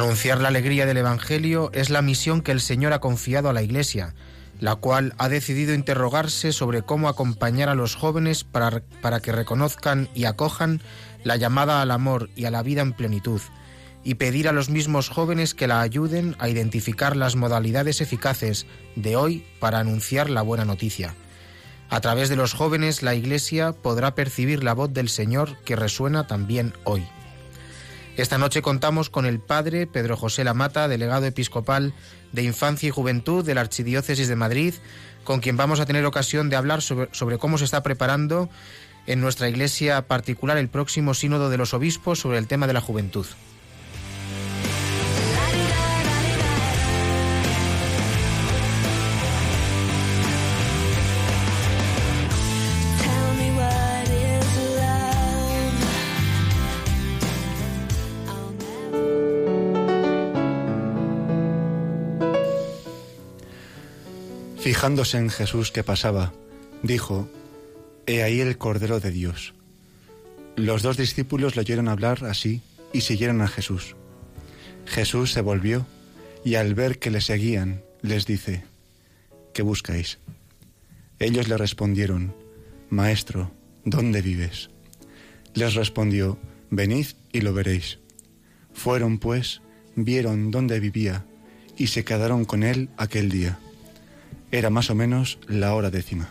Anunciar la alegría del Evangelio es la misión que el Señor ha confiado a la Iglesia, la cual ha decidido interrogarse sobre cómo acompañar a los jóvenes para, para que reconozcan y acojan la llamada al amor y a la vida en plenitud, y pedir a los mismos jóvenes que la ayuden a identificar las modalidades eficaces de hoy para anunciar la buena noticia. A través de los jóvenes la Iglesia podrá percibir la voz del Señor que resuena también hoy. Esta noche contamos con el padre Pedro José Lamata, delegado episcopal de Infancia y Juventud de la Archidiócesis de Madrid, con quien vamos a tener ocasión de hablar sobre, sobre, cómo se está preparando en nuestra iglesia particular el próximo sínodo de los obispos sobre el tema de la juventud. Fijándose en Jesús que pasaba, dijo, He ahí el Cordero de Dios. Los dos discípulos le oyeron hablar así y siguieron a Jesús. Jesús se volvió y al ver que le seguían, les dice, ¿qué buscáis? Ellos le respondieron, Maestro, ¿dónde vives? Les respondió, Venid y lo veréis. Fueron pues, vieron dónde vivía y se quedaron con él aquel día. Era más o menos la hora décima.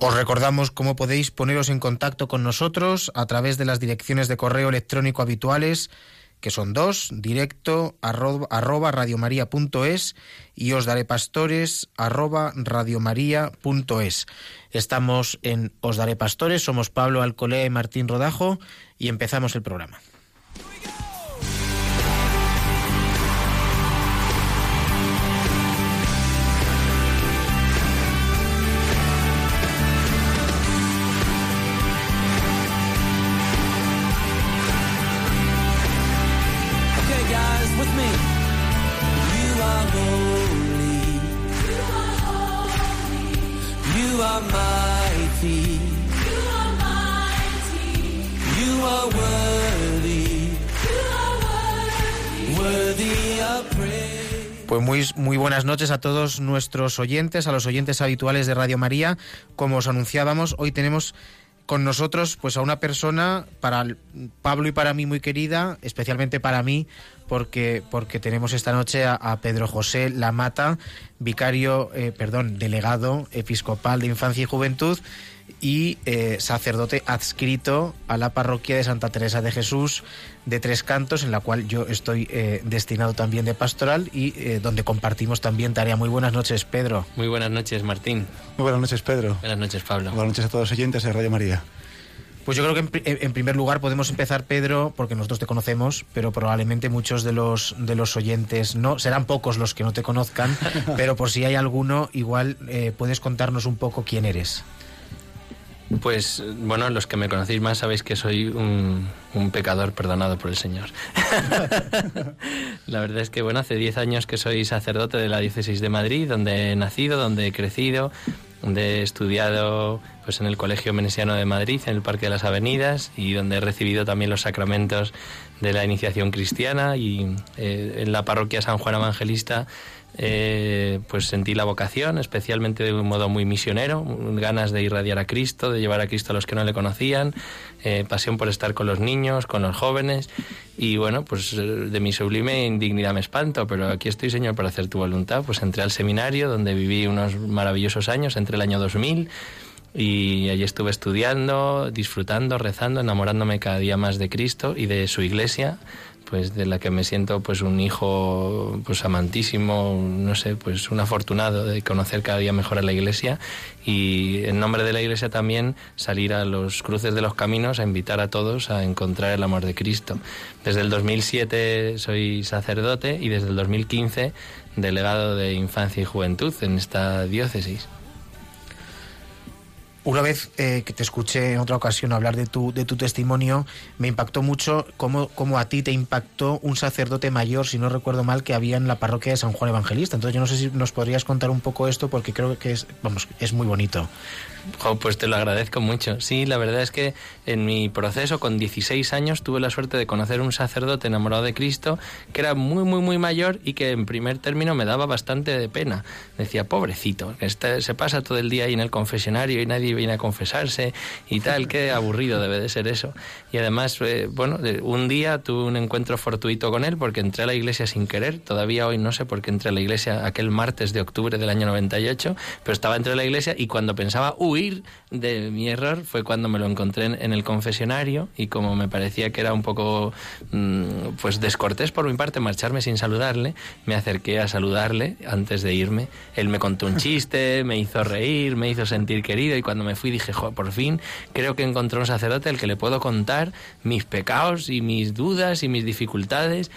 Os recordamos cómo podéis poneros en contacto con nosotros a través de las direcciones de correo electrónico habituales, que son dos, directo arroba, arroba radiomaria.es y os daré pastores arroba radiomaria.es. Estamos en Os daré pastores, somos Pablo Alcolea y Martín Rodajo y empezamos el programa. Buenas noches a todos nuestros oyentes, a los oyentes habituales de Radio María. Como os anunciábamos, hoy tenemos con nosotros pues a una persona para Pablo y para mí muy querida, especialmente para mí, porque, porque tenemos esta noche a, a Pedro José Lamata, vicario, eh, perdón, delegado episcopal de Infancia y Juventud y eh, sacerdote adscrito a la parroquia de Santa Teresa de Jesús de Tres Cantos, en la cual yo estoy eh, destinado también de pastoral y eh, donde compartimos también tarea. Muy buenas noches, Pedro. Muy buenas noches, Martín. Muy buenas noches, Pedro. Buenas noches, Pablo. Buenas noches a todos los oyentes de Radio María. Pues yo creo que en, en, primer lugar podemos empezar, Pedro, porque nosotros te conocemos, pero probablemente muchos de los de los oyentes no, serán pocos los que no te conozcan, pero por si hay alguno, igual eh, puedes contarnos un poco quién eres. Pues bueno, los que me conocéis más sabéis que soy un, un pecador perdonado por el Señor. la verdad es que bueno, hace 10 años que soy sacerdote de la diócesis de Madrid, donde he nacido, donde he crecido, donde he estudiado pues en el Colegio Menesiano de Madrid, en el Parque de las Avenidas, y donde he recibido también los sacramentos de la iniciación cristiana. Y eh, en la parroquia San Juan Evangelista eh, pues sentí la vocación, especialmente de un modo muy misionero, ganas de irradiar a Cristo, de llevar a Cristo a los que no le conocían, eh, pasión por estar con los niños, con los jóvenes, y bueno, pues eh, de mi sublime indignidad me espanto, pero aquí estoy, Señor, para hacer tu voluntad. Pues entré al seminario, donde viví unos maravillosos años, entre el año 2000 y allí estuve estudiando, disfrutando, rezando, enamorándome cada día más de Cristo y de su iglesia pues de la que me siento pues un hijo pues amantísimo, no sé, pues un afortunado de conocer cada día mejor a la iglesia y en nombre de la iglesia también salir a los cruces de los caminos a invitar a todos a encontrar el amor de Cristo. Desde el 2007 soy sacerdote y desde el 2015 delegado de infancia y juventud en esta diócesis. Una vez eh, que te escuché en otra ocasión hablar de tu, de tu testimonio, me impactó mucho cómo, cómo, a ti te impactó un sacerdote mayor, si no recuerdo mal, que había en la parroquia de San Juan Evangelista. Entonces yo no sé si nos podrías contar un poco esto porque creo que es, vamos, es muy bonito pues te lo agradezco mucho. Sí, la verdad es que en mi proceso, con 16 años, tuve la suerte de conocer un sacerdote enamorado de Cristo que era muy, muy, muy mayor y que en primer término me daba bastante de pena. Decía, pobrecito, este, se pasa todo el día ahí en el confesionario y nadie viene a confesarse y tal, qué aburrido debe de ser eso. Y además, eh, bueno, un día tuve un encuentro fortuito con él porque entré a la iglesia sin querer. Todavía hoy no sé por qué entré a la iglesia aquel martes de octubre del año 98, pero estaba entre la iglesia y cuando pensaba, uy, de mi error fue cuando me lo encontré en, el confesionario y como me parecía que era un poco mm, pues descortés por mi parte marcharme sin saludarle, me acerqué a saludarle antes de irme. Él me contó un chiste, me hizo reír, me hizo sentir querido y cuando me fui dije, por fin creo que encontré un sacerdote al que le puedo contar mis pecados y mis dudas y mis dificultades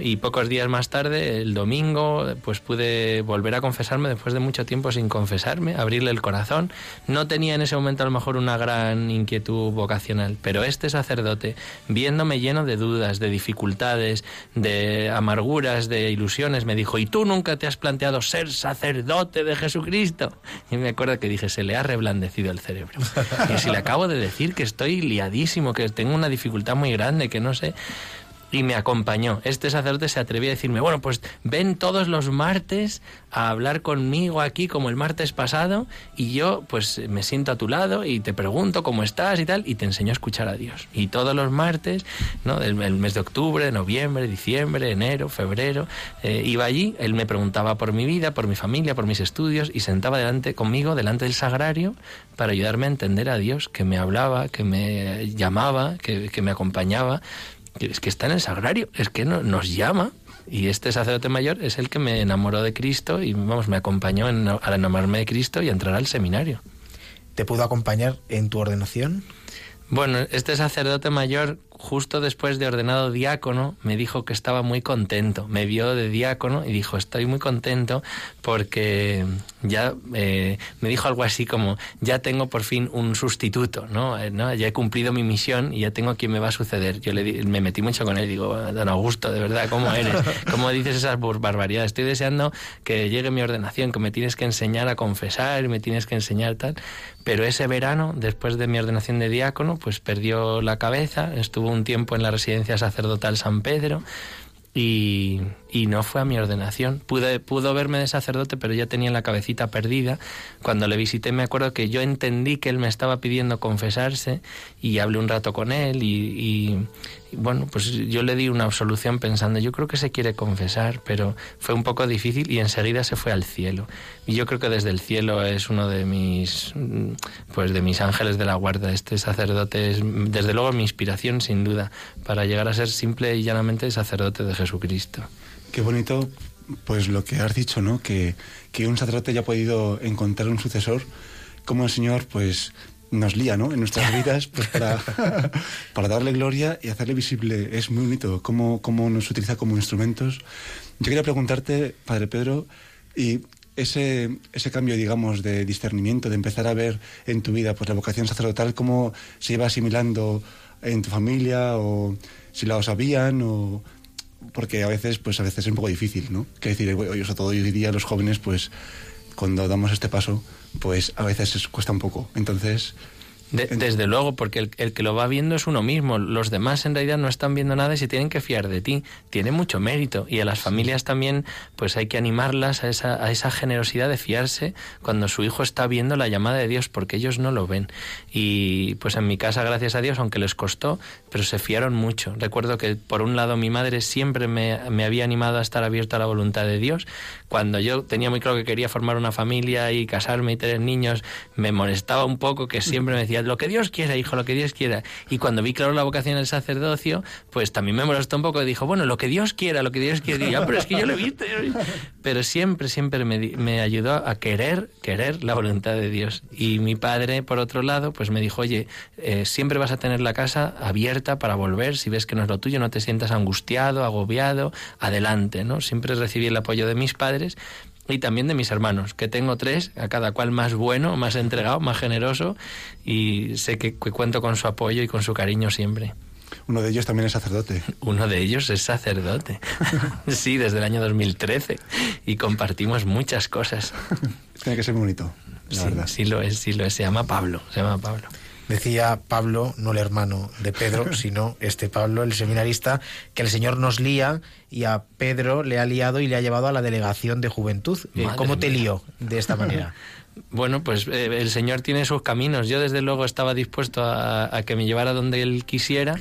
y pocos días más tarde, el domingo, pues pude volver a confesarme después de mucho tiempo sin confesarme, abrirle el corazón. No tenía en ese momento a lo mejor una gran inquietud vocacional, pero este sacerdote, viéndome lleno de dudas, de dificultades, de amarguras, de ilusiones, me dijo, ¿y tú nunca te has planteado ser sacerdote de Jesucristo? Y me acuerdo que dije, se le ha reblandecido el cerebro. Y si le acabo de decir que estoy liadísimo, que tengo una dificultad muy grande, que no sé y me acompañó. Este sacerdote se atrevió a decirme, bueno, pues ven todos los martes a hablar conmigo aquí como el martes pasado y yo pues me siento a tu lado y te pregunto cómo estás y tal y te enseño a escuchar a Dios. Y todos los martes, ¿no? El, mes de octubre, noviembre, diciembre, enero, febrero, eh, iba allí, él me preguntaba por mi vida, por mi familia, por mis estudios y sentaba delante conmigo, delante del sagrario, para ayudarme a entender a Dios, que me hablaba, que me llamaba, que, que me acompañaba es que está en el sagrario, es que no, nos llama. Y este sacerdote mayor es el que me enamoró de Cristo y vamos, me acompañó en, al enamorarme de Cristo y a entrar al seminario. ¿Te pudo acompañar en tu ordenación? Bueno, este sacerdote mayor justo después de ordenado diácono, me dijo que estaba muy contento. Me vio de diácono y dijo, estoy muy contento porque ya eh, me dijo algo así como, ya tengo por fin un sustituto, ¿no? Eh, ¿no? Ya he cumplido mi misión y ya tengo quien me va a suceder. Yo le, me metí mucho con él digo, don Augusto, de verdad, ¿cómo eres? ¿Cómo dices esas barbaridades? Estoy deseando que llegue mi ordenación, que me tienes que enseñar a confesar, me tienes que enseñar tal. Pero ese verano, después de mi ordenación de diácono, pues perdió la cabeza, estuvo un tiempo en la residencia sacerdotal San Pedro y, no fue a mi ordenación. Pude, pudo verme de sacerdote, pero ya tenía la cabecita perdida. Cuando le visité me acuerdo que yo entendí que él me estaba pidiendo confesarse y hablé un rato con él y, bueno, pues yo le di una absolución pensando, yo creo que se quiere confesar, pero fue un poco difícil y enseguida se fue al cielo. Y yo creo que desde el cielo es uno de mis, pues de mis ángeles de la guarda. Este sacerdote es desde luego mi inspiración sin duda para llegar a ser simple y llanamente sacerdote de Jesucristo. Qué bonito, pues lo que has dicho, ¿no? Que, que un sacerdote haya podido encontrar un sucesor, como el Señor, pues nos lía, ¿no? En nuestras vidas, pues para, para darle gloria y hacerle visible. Es muy bonito cómo, cómo nos utiliza como instrumentos. Yo quería preguntarte, Padre Pedro, y ese, ese cambio, digamos, de discernimiento, de empezar a ver en tu vida pues la vocación sacerdotal, cómo se iba asimilando en tu familia, o si la sabían, o porque a veces, pues a veces es un poco difícil, ¿no? Que decir, hoy, sobre todo hoy día los jóvenes, pues cuando damos este paso, pues a veces cuesta un poco. Entonces, desde luego, porque el, el, que lo va viendo es uno mismo. Los demás en realidad no están viendo nada y se tienen que fiar de ti. Tiene mucho mérito. Y a las familias también, pues hay que animarlas a esa, a esa generosidad de fiarse cuando su hijo está viendo la llamada de Dios, porque ellos no lo ven. Y pues en mi casa, gracias a Dios, aunque les costó, pero se fiaron mucho. Recuerdo que por un lado mi madre siempre me, me había animado a estar abierto a la voluntad de Dios. Cuando yo tenía muy claro que quería formar una familia y casarme y tener niños, me molestaba un poco que siempre me decía lo que Dios quiera, hijo, lo que Dios quiera. Y cuando vi claro la vocación del sacerdocio, pues también me molestó un poco. Dijo, bueno, lo que Dios quiera, lo que Dios quiera. Y yo, pero es que yo lo he. Pero siempre, siempre me, me ayudó a querer, querer la voluntad de Dios. Y mi padre, por otro lado, pues me dijo, oye, eh, siempre vas a tener la casa abierta para volver. Si ves que no es lo tuyo, no te sientas angustiado, agobiado, adelante, ¿no? Siempre recibí el apoyo de mis padres y también de mis hermanos, que tengo tres, a cada cual más bueno, más entregado, más generoso, y sé que, cuento con su apoyo y con su cariño siempre. Uno de ellos también es sacerdote. Uno de ellos es sacerdote. sí, desde el año 2013. Y compartimos muchas cosas. Tiene que ser bonito, sí, Sí lo es, sí lo es. Se llama Pablo, se llama Pablo. Decía Pablo, no el hermano de Pedro, sino este Pablo, el seminarista, que el Señor nos lía y a Pedro le ha liado y le ha llevado a la delegación de juventud. Eh, ¿Cómo te lío de esta manera? Bueno, pues eh, el Señor tiene sus caminos. Yo desde luego estaba dispuesto a, a, que me llevara donde Él quisiera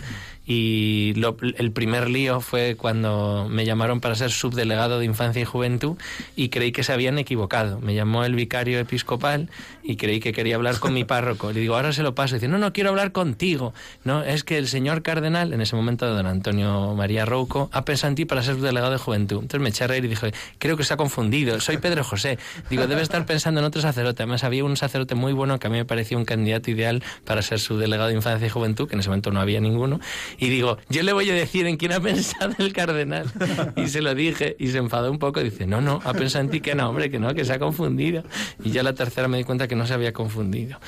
y el primer lío fue cuando me llamaron para ser subdelegado de infancia y juventud y creí que se habían equivocado. Me llamó el vicario episcopal y creí que quería hablar con mi párroco. Le digo, ahora se lo paso. Y dice, no, no quiero hablar contigo. No, es que el señor cardenal, en ese momento don Antonio María Rouco, ha pensado en ti para ser subdelegado de juventud. Entonces me eché a reír y dije, creo que se ha confundido. Soy Pedro José. Digo, debe estar pensando en otro sacerdote. Además había un sacerdote muy bueno que a mí me parecía un candidato ideal para ser subdelegado de infancia y juventud, que en ese momento no había ninguno y digo, yo le voy a decir en quién ha pensado el cardenal. Y se lo dije y se enfadó un poco. Dice, no, no, ha pensado en ti que no, hombre, que no, que se ha confundido. Y ya la tercera me di cuenta que no se había confundido.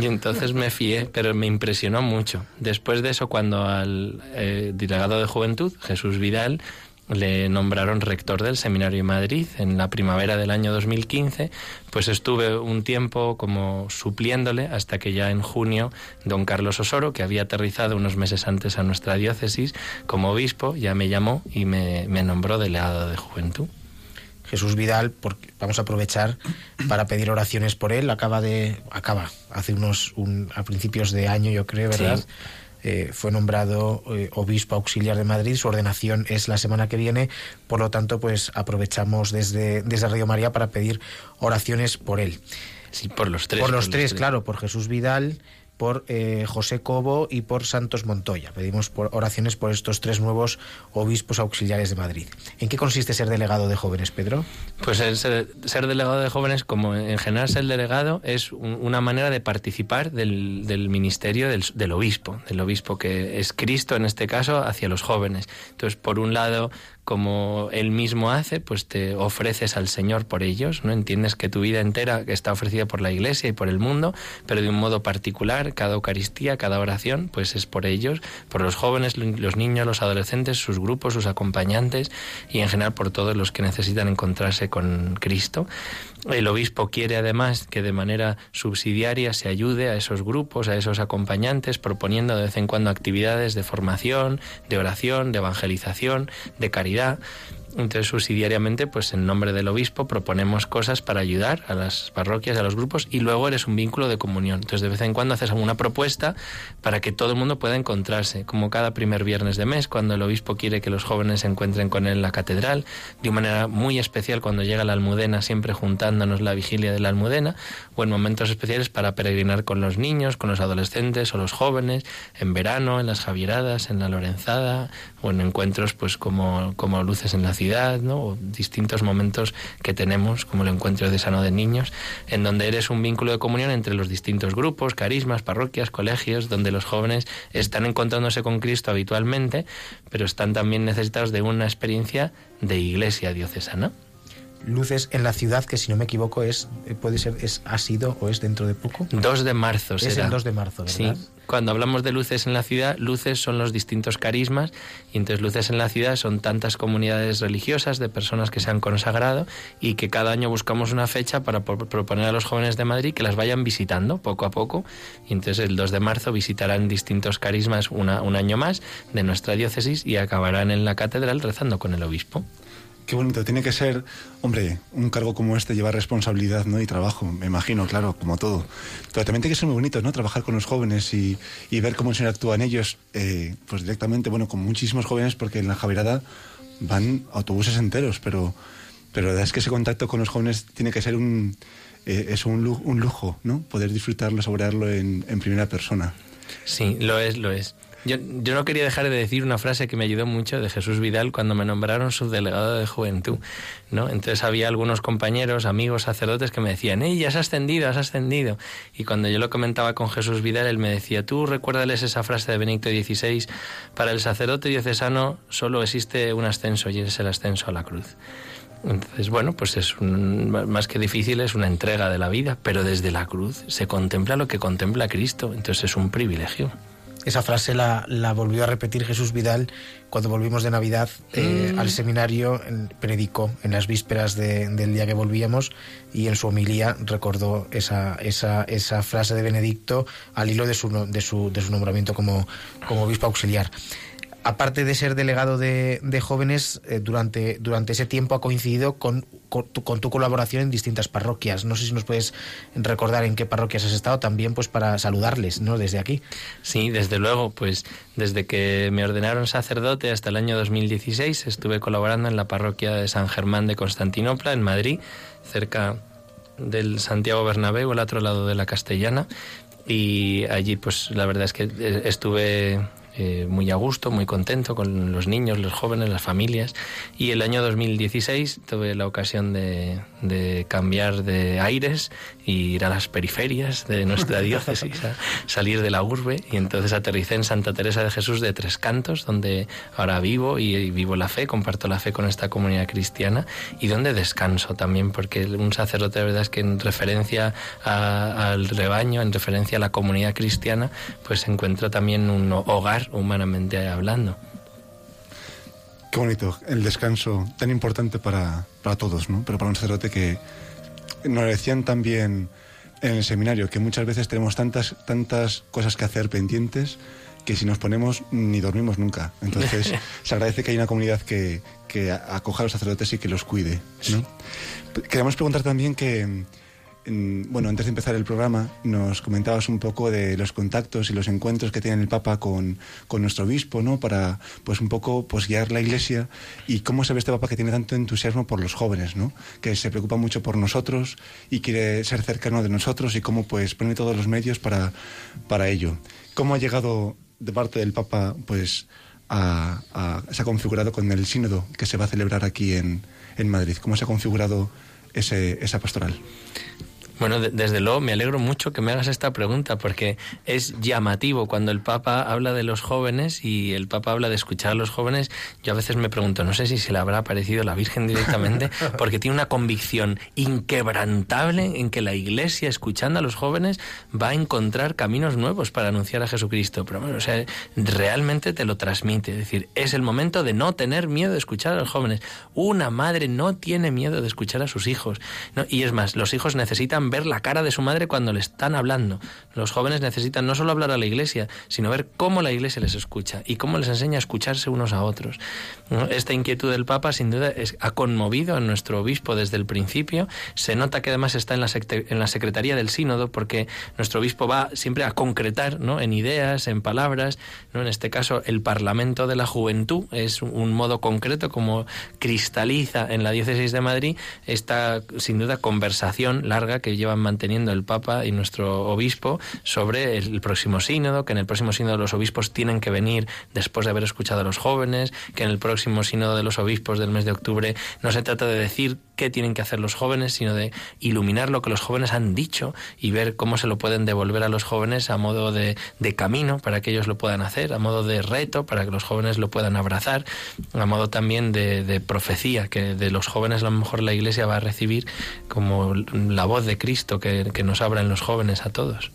Y entonces me fié, pero me impresionó mucho. Después de eso, cuando al eh, delegado de juventud, Jesús Vidal, le nombraron rector del Seminario de Madrid en la primavera del año 2015, pues estuve un tiempo como supliéndole hasta que ya en junio don Carlos Osoro, que había aterrizado unos meses antes a nuestra diócesis como obispo, ya me llamó y me, nombró delegado de juventud. Jesús Vidal, porque vamos a aprovechar para pedir oraciones por él. Acaba de, acaba, hace unos, a principios de año, yo creo, ¿verdad? Eh, fue nombrado eh, obispo auxiliar de Madrid, su ordenación es la semana que viene, por lo tanto, pues aprovechamos desde, desde Radio María para pedir oraciones por él. Sí, por los tres. Por los, tres, claro, por Jesús Vidal, por eh, José Cobo y por Santos Montoya. Pedimos oraciones por estos tres nuevos obispos auxiliares de Madrid. ¿En qué consiste ser delegado de jóvenes, Pedro? Pues ser, delegado de jóvenes, como en general ser delegado, es una manera de participar del, ministerio del, del, obispo, del obispo que es Cristo en este caso hacia los jóvenes. Entonces, por un lado, como él mismo hace, pues te ofreces al Señor por ellos, ¿no? Entiendes que tu vida entera está ofrecida por la Iglesia y por el mundo, pero de un modo particular, cada Eucaristía, cada oración, pues es por ellos, por los jóvenes, los niños, los adolescentes, sus grupos, sus acompañantes y en general por todos los que necesitan encontrarse con Cristo. El obispo quiere además que de manera subsidiaria se ayude a esos grupos, a esos acompañantes, proponiendo de vez en cuando actividades de formación, de oración, de evangelización, de caridad. ya Entonces, subsidiariamente, pues en nombre del obispo proponemos cosas para ayudar a las parroquias, a los grupos, y luego eres un vínculo de comunión. Entonces, de vez en cuando haces alguna propuesta para que todo el mundo pueda encontrarse, como cada primer viernes de mes, cuando el obispo quiere que los jóvenes se encuentren con él en la catedral, de una manera muy especial cuando llega la almudena, siempre juntándonos la vigilia de la almudena, o en momentos especiales para peregrinar con los niños, con los adolescentes o los jóvenes, en verano, en las Javieradas, en la Lorenzada, o en encuentros pues como, como luces en la ¿no? o distintos momentos que tenemos, como el encuentro de sano de niños, en donde eres un vínculo de comunión entre los distintos grupos, carismas, parroquias, colegios, donde los jóvenes están encontrándose con Cristo habitualmente, pero están también necesitados de una experiencia de iglesia diocesana. Luces en la ciudad, que si no me equivoco es, puede ser, es, ha sido o es dentro de poco. 2 de marzo Es el 2 de marzo, ¿verdad? Sí cuando hablamos de luces en la ciudad, luces son los distintos carismas y entonces luces en la ciudad son tantas comunidades religiosas de personas que se han consagrado y que cada año buscamos una fecha para proponer a los jóvenes de Madrid que las vayan visitando poco a poco y entonces el 2 de marzo visitarán distintos carismas un año más de nuestra diócesis y acabarán en la catedral rezando con el obispo. Qué bonito, tiene que ser, hombre, un cargo como este lleva responsabilidad ¿no? y trabajo, me imagino, claro, como todo. Pero también tiene que ser muy bonito, ¿no? Trabajar con los jóvenes y, y ver cómo se actúan ellos, eh, pues directamente, bueno, con muchísimos jóvenes, porque en la Javierada van autobuses enteros, pero, pero la verdad es que ese contacto con los jóvenes tiene que ser un, eh, es un, lujo, un lujo, ¿no? Poder disfrutarlo, saborearlo en, en primera persona. Sí, lo es, lo es. Yo, yo, no quería dejar de decir una frase que me ayudó mucho de Jesús Vidal cuando me nombraron subdelegado de juventud, ¿no? Entonces había algunos compañeros, amigos, sacerdotes que me decían, ¡Ey, has ascendido, has ascendido! Y cuando yo lo comentaba con Jesús Vidal, él me decía, tú recuérdales esa frase de Benedicto XVI, para el sacerdote diocesano solo existe un ascenso y es el ascenso a la cruz. Entonces, bueno, pues es más que difícil, es una entrega de la vida, pero desde la cruz se contempla lo que contempla Cristo, entonces es un privilegio. Esa frase la, la, volvió a repetir Jesús Vidal cuando volvimos de Navidad eh, mm. al seminario, en, predicó en las vísperas de, del día que volvíamos y en su homilía recordó esa, esa, esa frase de Benedicto al hilo de su, de su, de su nombramiento como, como obispo auxiliar aparte de ser delegado de, jóvenes, eh, durante, durante ese tiempo ha coincidido con, con, tu, con, tu, colaboración en distintas parroquias. No sé si nos puedes recordar en qué parroquias has estado también, pues para saludarles, ¿no? Desde aquí. Sí, desde luego, pues desde que me ordenaron sacerdote hasta el año 2016 estuve colaborando en la parroquia de San Germán de Constantinopla, en Madrid, cerca del Santiago Bernabéu, al otro lado de la Castellana. Y allí, pues la verdad es que eh, estuve eh, muy a gusto, muy contento con los niños, los jóvenes, las familias. Y el año 2016 tuve la ocasión de, de cambiar de aires y ir a las periferias de nuestra diócesis, a salir de la urbe. Y entonces aterricé en Santa Teresa de Jesús de Tres Cantos, donde ahora vivo y vivo la fe, comparto la fe con esta comunidad cristiana y donde descanso también, porque un sacerdote, de verdad, es que en referencia a, al rebaño, en referencia a la comunidad cristiana, pues encuentra también un hogar humanamente hablando. Qué bonito, el descanso tan importante para, para todos, ¿no? Pero para un sacerdote que nos decían también en el seminario que muchas veces tenemos tantas, tantas cosas que hacer pendientes que si nos ponemos ni dormimos nunca. Entonces se agradece que haya una comunidad que, que acoja a los sacerdotes y que los cuide. ¿no? Queremos preguntar también que bueno, antes de empezar el programa, nos comentabas un poco de los contactos y los encuentros que tiene el Papa con, con nuestro obispo, ¿no? Para, pues, un poco, pues, guiar la Iglesia y cómo se ve este Papa que tiene tanto entusiasmo por los jóvenes, ¿no? Que se preocupa mucho por nosotros y quiere ser cercano de nosotros y cómo, pues, pone todos los medios para, para ello. ¿Cómo ha llegado de parte del Papa, pues, a, a, se ha configurado con el sínodo que se va a celebrar aquí en, en Madrid? ¿Cómo se ha configurado ese, esa pastoral? Bueno, de, desde luego me alegro mucho que me hagas esta pregunta porque es llamativo cuando el Papa habla de los jóvenes y el Papa habla de escuchar a los jóvenes. Yo a veces me pregunto, no sé si se le habrá aparecido la Virgen directamente, porque tiene una convicción inquebrantable en que la Iglesia, escuchando a los jóvenes, va a encontrar caminos nuevos para anunciar a Jesucristo. Pero bueno, o sea, realmente te lo transmite. Es decir, es el momento de no tener miedo de escuchar a los jóvenes. Una madre no tiene miedo de escuchar a sus hijos. ¿no? Y es más, los hijos necesitan ver la cara de su madre cuando le están hablando. Los jóvenes necesitan no solo hablar a la iglesia, sino ver cómo la iglesia les escucha y cómo les enseña a escucharse unos a otros. Esta inquietud del Papa, sin duda, es, ha conmovido a nuestro obispo desde el principio. Se nota que además está en la, en la Secretaría del Sínodo, porque nuestro obispo va siempre a concretar ¿no? en ideas, en palabras. ¿no? En este caso, el Parlamento de la Juventud es un modo concreto como cristaliza en la Diócesis de Madrid esta, sin duda, conversación larga que llevan manteniendo el Papa y nuestro obispo sobre el próximo sínodo, que en el próximo sínodo los obispos tienen que venir después de haber escuchado a los jóvenes, que en el próximo sínodo de los obispos del mes de octubre no se trata de decir qué tienen que hacer los jóvenes, sino de iluminar lo que los jóvenes han dicho y ver cómo se lo pueden devolver a los jóvenes a modo de, de camino para que ellos lo puedan hacer, a modo de reto para que los jóvenes lo puedan abrazar, a modo también de, de profecía que de los jóvenes a lo mejor la Iglesia va a recibir como la voz de Cristo que, que nos abra en los jóvenes a todos.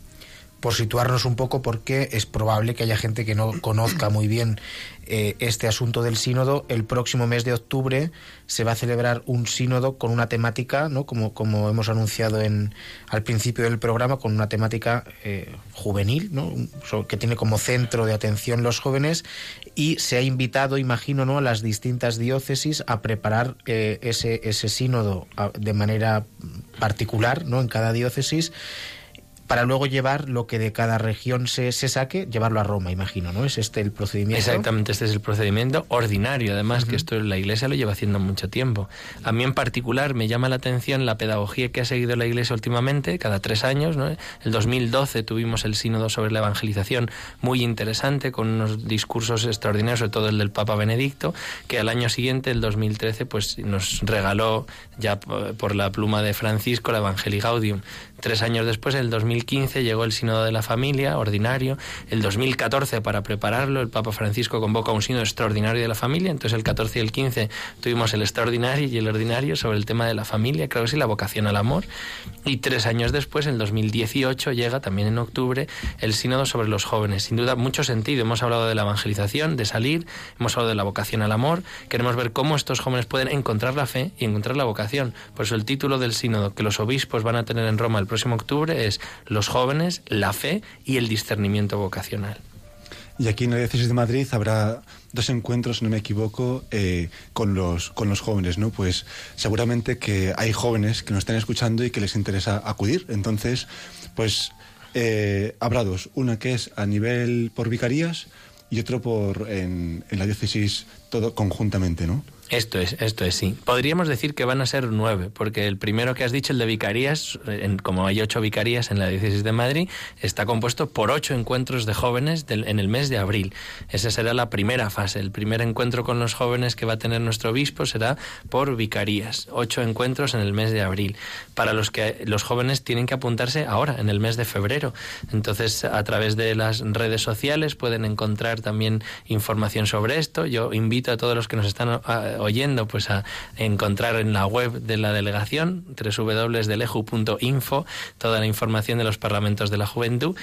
Por situarnos un poco, porque es probable que haya gente que no conozca muy bien eh, este asunto del sínodo. El próximo mes de octubre se va a celebrar un sínodo con una temática, ¿no? como, como hemos anunciado en, al principio del programa, con una temática eh, juvenil, ¿no? que tiene como centro de atención los jóvenes y se ha invitado, imagino, ¿no? a las distintas diócesis a preparar eh, ese, ese sínodo de manera particular ¿no? en cada diócesis para luego llevar lo que de cada región se, se, saque, llevarlo a Roma, imagino, ¿no? ¿Es este el procedimiento? Exactamente, este es el procedimiento ordinario, además que esto la Iglesia lo lleva haciendo mucho tiempo. A mí en particular me llama la atención la pedagogía que ha seguido la Iglesia últimamente, cada tres años, ¿no? El 2012 tuvimos el sínodo sobre la evangelización muy interesante, con unos discursos extraordinarios, sobre todo el del Papa Benedicto, que al año siguiente, el 2013, pues nos regaló ya por la pluma de Francisco la Evangelii Gaudium. Tres años después, en el 2015, llegó el Sínodo de la Familia, ordinario. El 2014, para prepararlo, el Papa Francisco convoca un Sínodo extraordinario de la familia. Entonces, el 14 y el 15 tuvimos el extraordinario y el ordinario sobre el tema de la familia, creo que sí, la vocación al amor. Y tres años después, en 2018, llega también en octubre el Sínodo sobre los jóvenes. Sin duda, mucho sentido. Hemos hablado de la evangelización, de salir, hemos hablado de la vocación al amor. Queremos ver cómo estos jóvenes pueden encontrar la fe y encontrar la vocación. Por eso el título del Sínodo que los obispos van a tener en Roma el próximo octubre es Los jóvenes, la fe y el discernimiento vocacional. Y aquí en la diócesis de Madrid habrá dos encuentros, no me equivoco, eh, con, los, con los jóvenes, ¿no? Pues seguramente que hay jóvenes que nos están escuchando y que les interesa acudir. Entonces, pues eh, habrá dos. Una que es a nivel por vicarías y otro por en, en la diócesis todo conjuntamente, ¿no? Esto es, esto es, sí. Podríamos decir que van a ser nueve, porque el primero que has dicho, el de vicarías, como hay ocho vicarías en la diócesis de Madrid, está compuesto por ocho encuentros de jóvenes en el mes de abril. Esa será la primera fase. El primer encuentro con los jóvenes que va a tener nuestro obispo será por vicarías. Ocho encuentros en el mes de abril, para los que los jóvenes tienen que apuntarse ahora, en el mes de febrero. Entonces, a través de las redes sociales pueden encontrar también información sobre esto. Yo invito a todos los que nos están oyendo, pues a encontrar en la web de la delegación, www.deleju.info, toda la información de los parlamentos de la juventud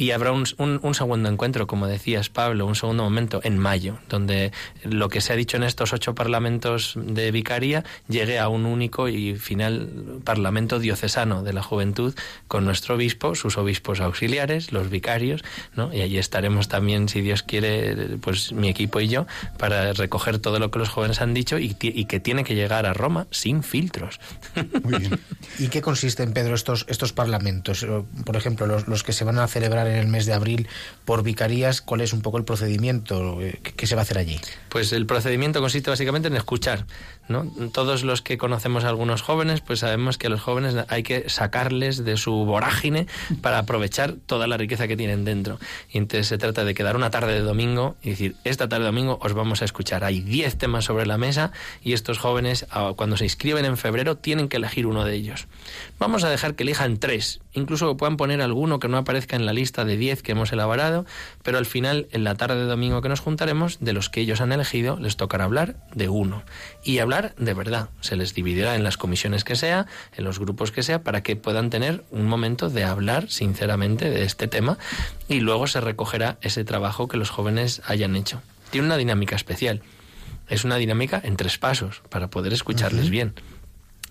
y habrá un, un, segundo encuentro, como decías Pablo, un segundo momento en mayo, donde lo que se ha dicho en estos ocho parlamentos de vicaría llegue a un único y final parlamento diocesano de la juventud con nuestro obispo, sus obispos auxiliares, los vicarios, ¿no? y allí estaremos también, si Dios quiere, pues mi equipo y yo, para recoger todo lo que los jóvenes han dicho y, y que tiene que llegar a Roma sin filtros. Muy bien. ¿Y qué consisten, Pedro, estos, estos parlamentos? Por ejemplo, los, los que se van a celebrar en el mes de abril por vicarías, ¿cuál es un poco el procedimiento? ¿Qué, se va a hacer allí? Pues el procedimiento consiste básicamente en escuchar. ¿No? Todos los que conocemos a algunos jóvenes, pues sabemos que a los jóvenes hay que sacarles de su vorágine para aprovechar toda la riqueza que tienen dentro. Y entonces se trata de quedar una tarde de domingo y decir, esta tarde de domingo os vamos a escuchar. Hay 10 temas sobre la mesa y estos jóvenes, ah, cuando se inscriben en febrero, tienen que elegir uno de ellos. Vamos a dejar que elijan tres, incluso puedan poner alguno que no aparezca en la lista de 10 que hemos elaborado, pero al final, en la tarde de domingo que nos juntaremos, de los que ellos han elegido, les tocará hablar de uno. Y hablar de verdad. Se les dividirá en las comisiones que sea, en los grupos que sea, para que puedan tener un momento de hablar sinceramente de este tema y luego se recogerá ese trabajo que los jóvenes hayan hecho. Tiene una dinámica especial. Es una dinámica en tres pasos para poder escucharles bien.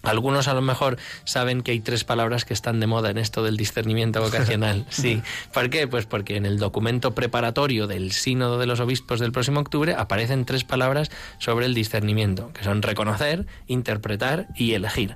Algunos a lo mejor saben que hay tres palabras que están de moda en esto del discernimiento vocacional. Sí. ¿Por qué? Pues porque en el documento preparatorio del Sínodo de los Obispos del próximo octubre aparecen tres palabras sobre el discernimiento, que son reconocer, interpretar y elegir.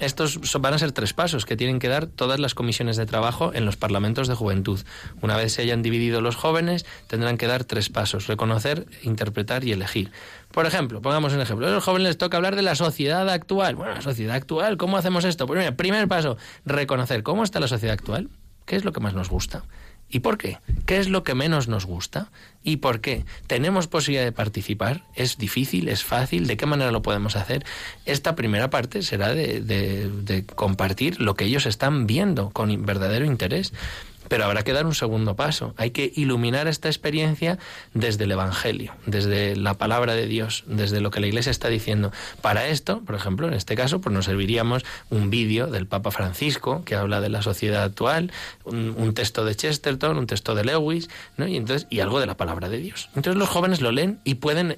Estos van a ser tres pasos que tienen que dar todas las comisiones de trabajo en los parlamentos de juventud. Una vez se hayan dividido los jóvenes, tendrán que dar tres pasos, reconocer, interpretar y elegir. Por ejemplo, pongamos un ejemplo. A los jóvenes les toca hablar de la sociedad actual. Bueno, la sociedad actual, ¿cómo hacemos esto? Pues mira, primer paso, reconocer cómo está la sociedad actual, qué es lo que más nos gusta. ¿Y por qué? ¿Qué es lo que menos nos gusta? ¿Y por qué? ¿Tenemos posibilidad de participar? ¿Es difícil? ¿Es fácil? ¿De qué manera lo podemos hacer? Esta primera parte será de, de compartir lo que ellos están viendo con verdadero interés. Pero habrá que dar un segundo paso. Hay que iluminar esta experiencia desde el Evangelio, desde la palabra de Dios, desde lo que la Iglesia está diciendo. Para esto, por ejemplo, en este caso, pues nos serviríamos un vídeo del Papa Francisco que habla de la sociedad actual, un, texto de Chesterton, un texto de Lewis, ¿no? y entonces y algo de la palabra de Dios. Entonces los jóvenes lo leen y pueden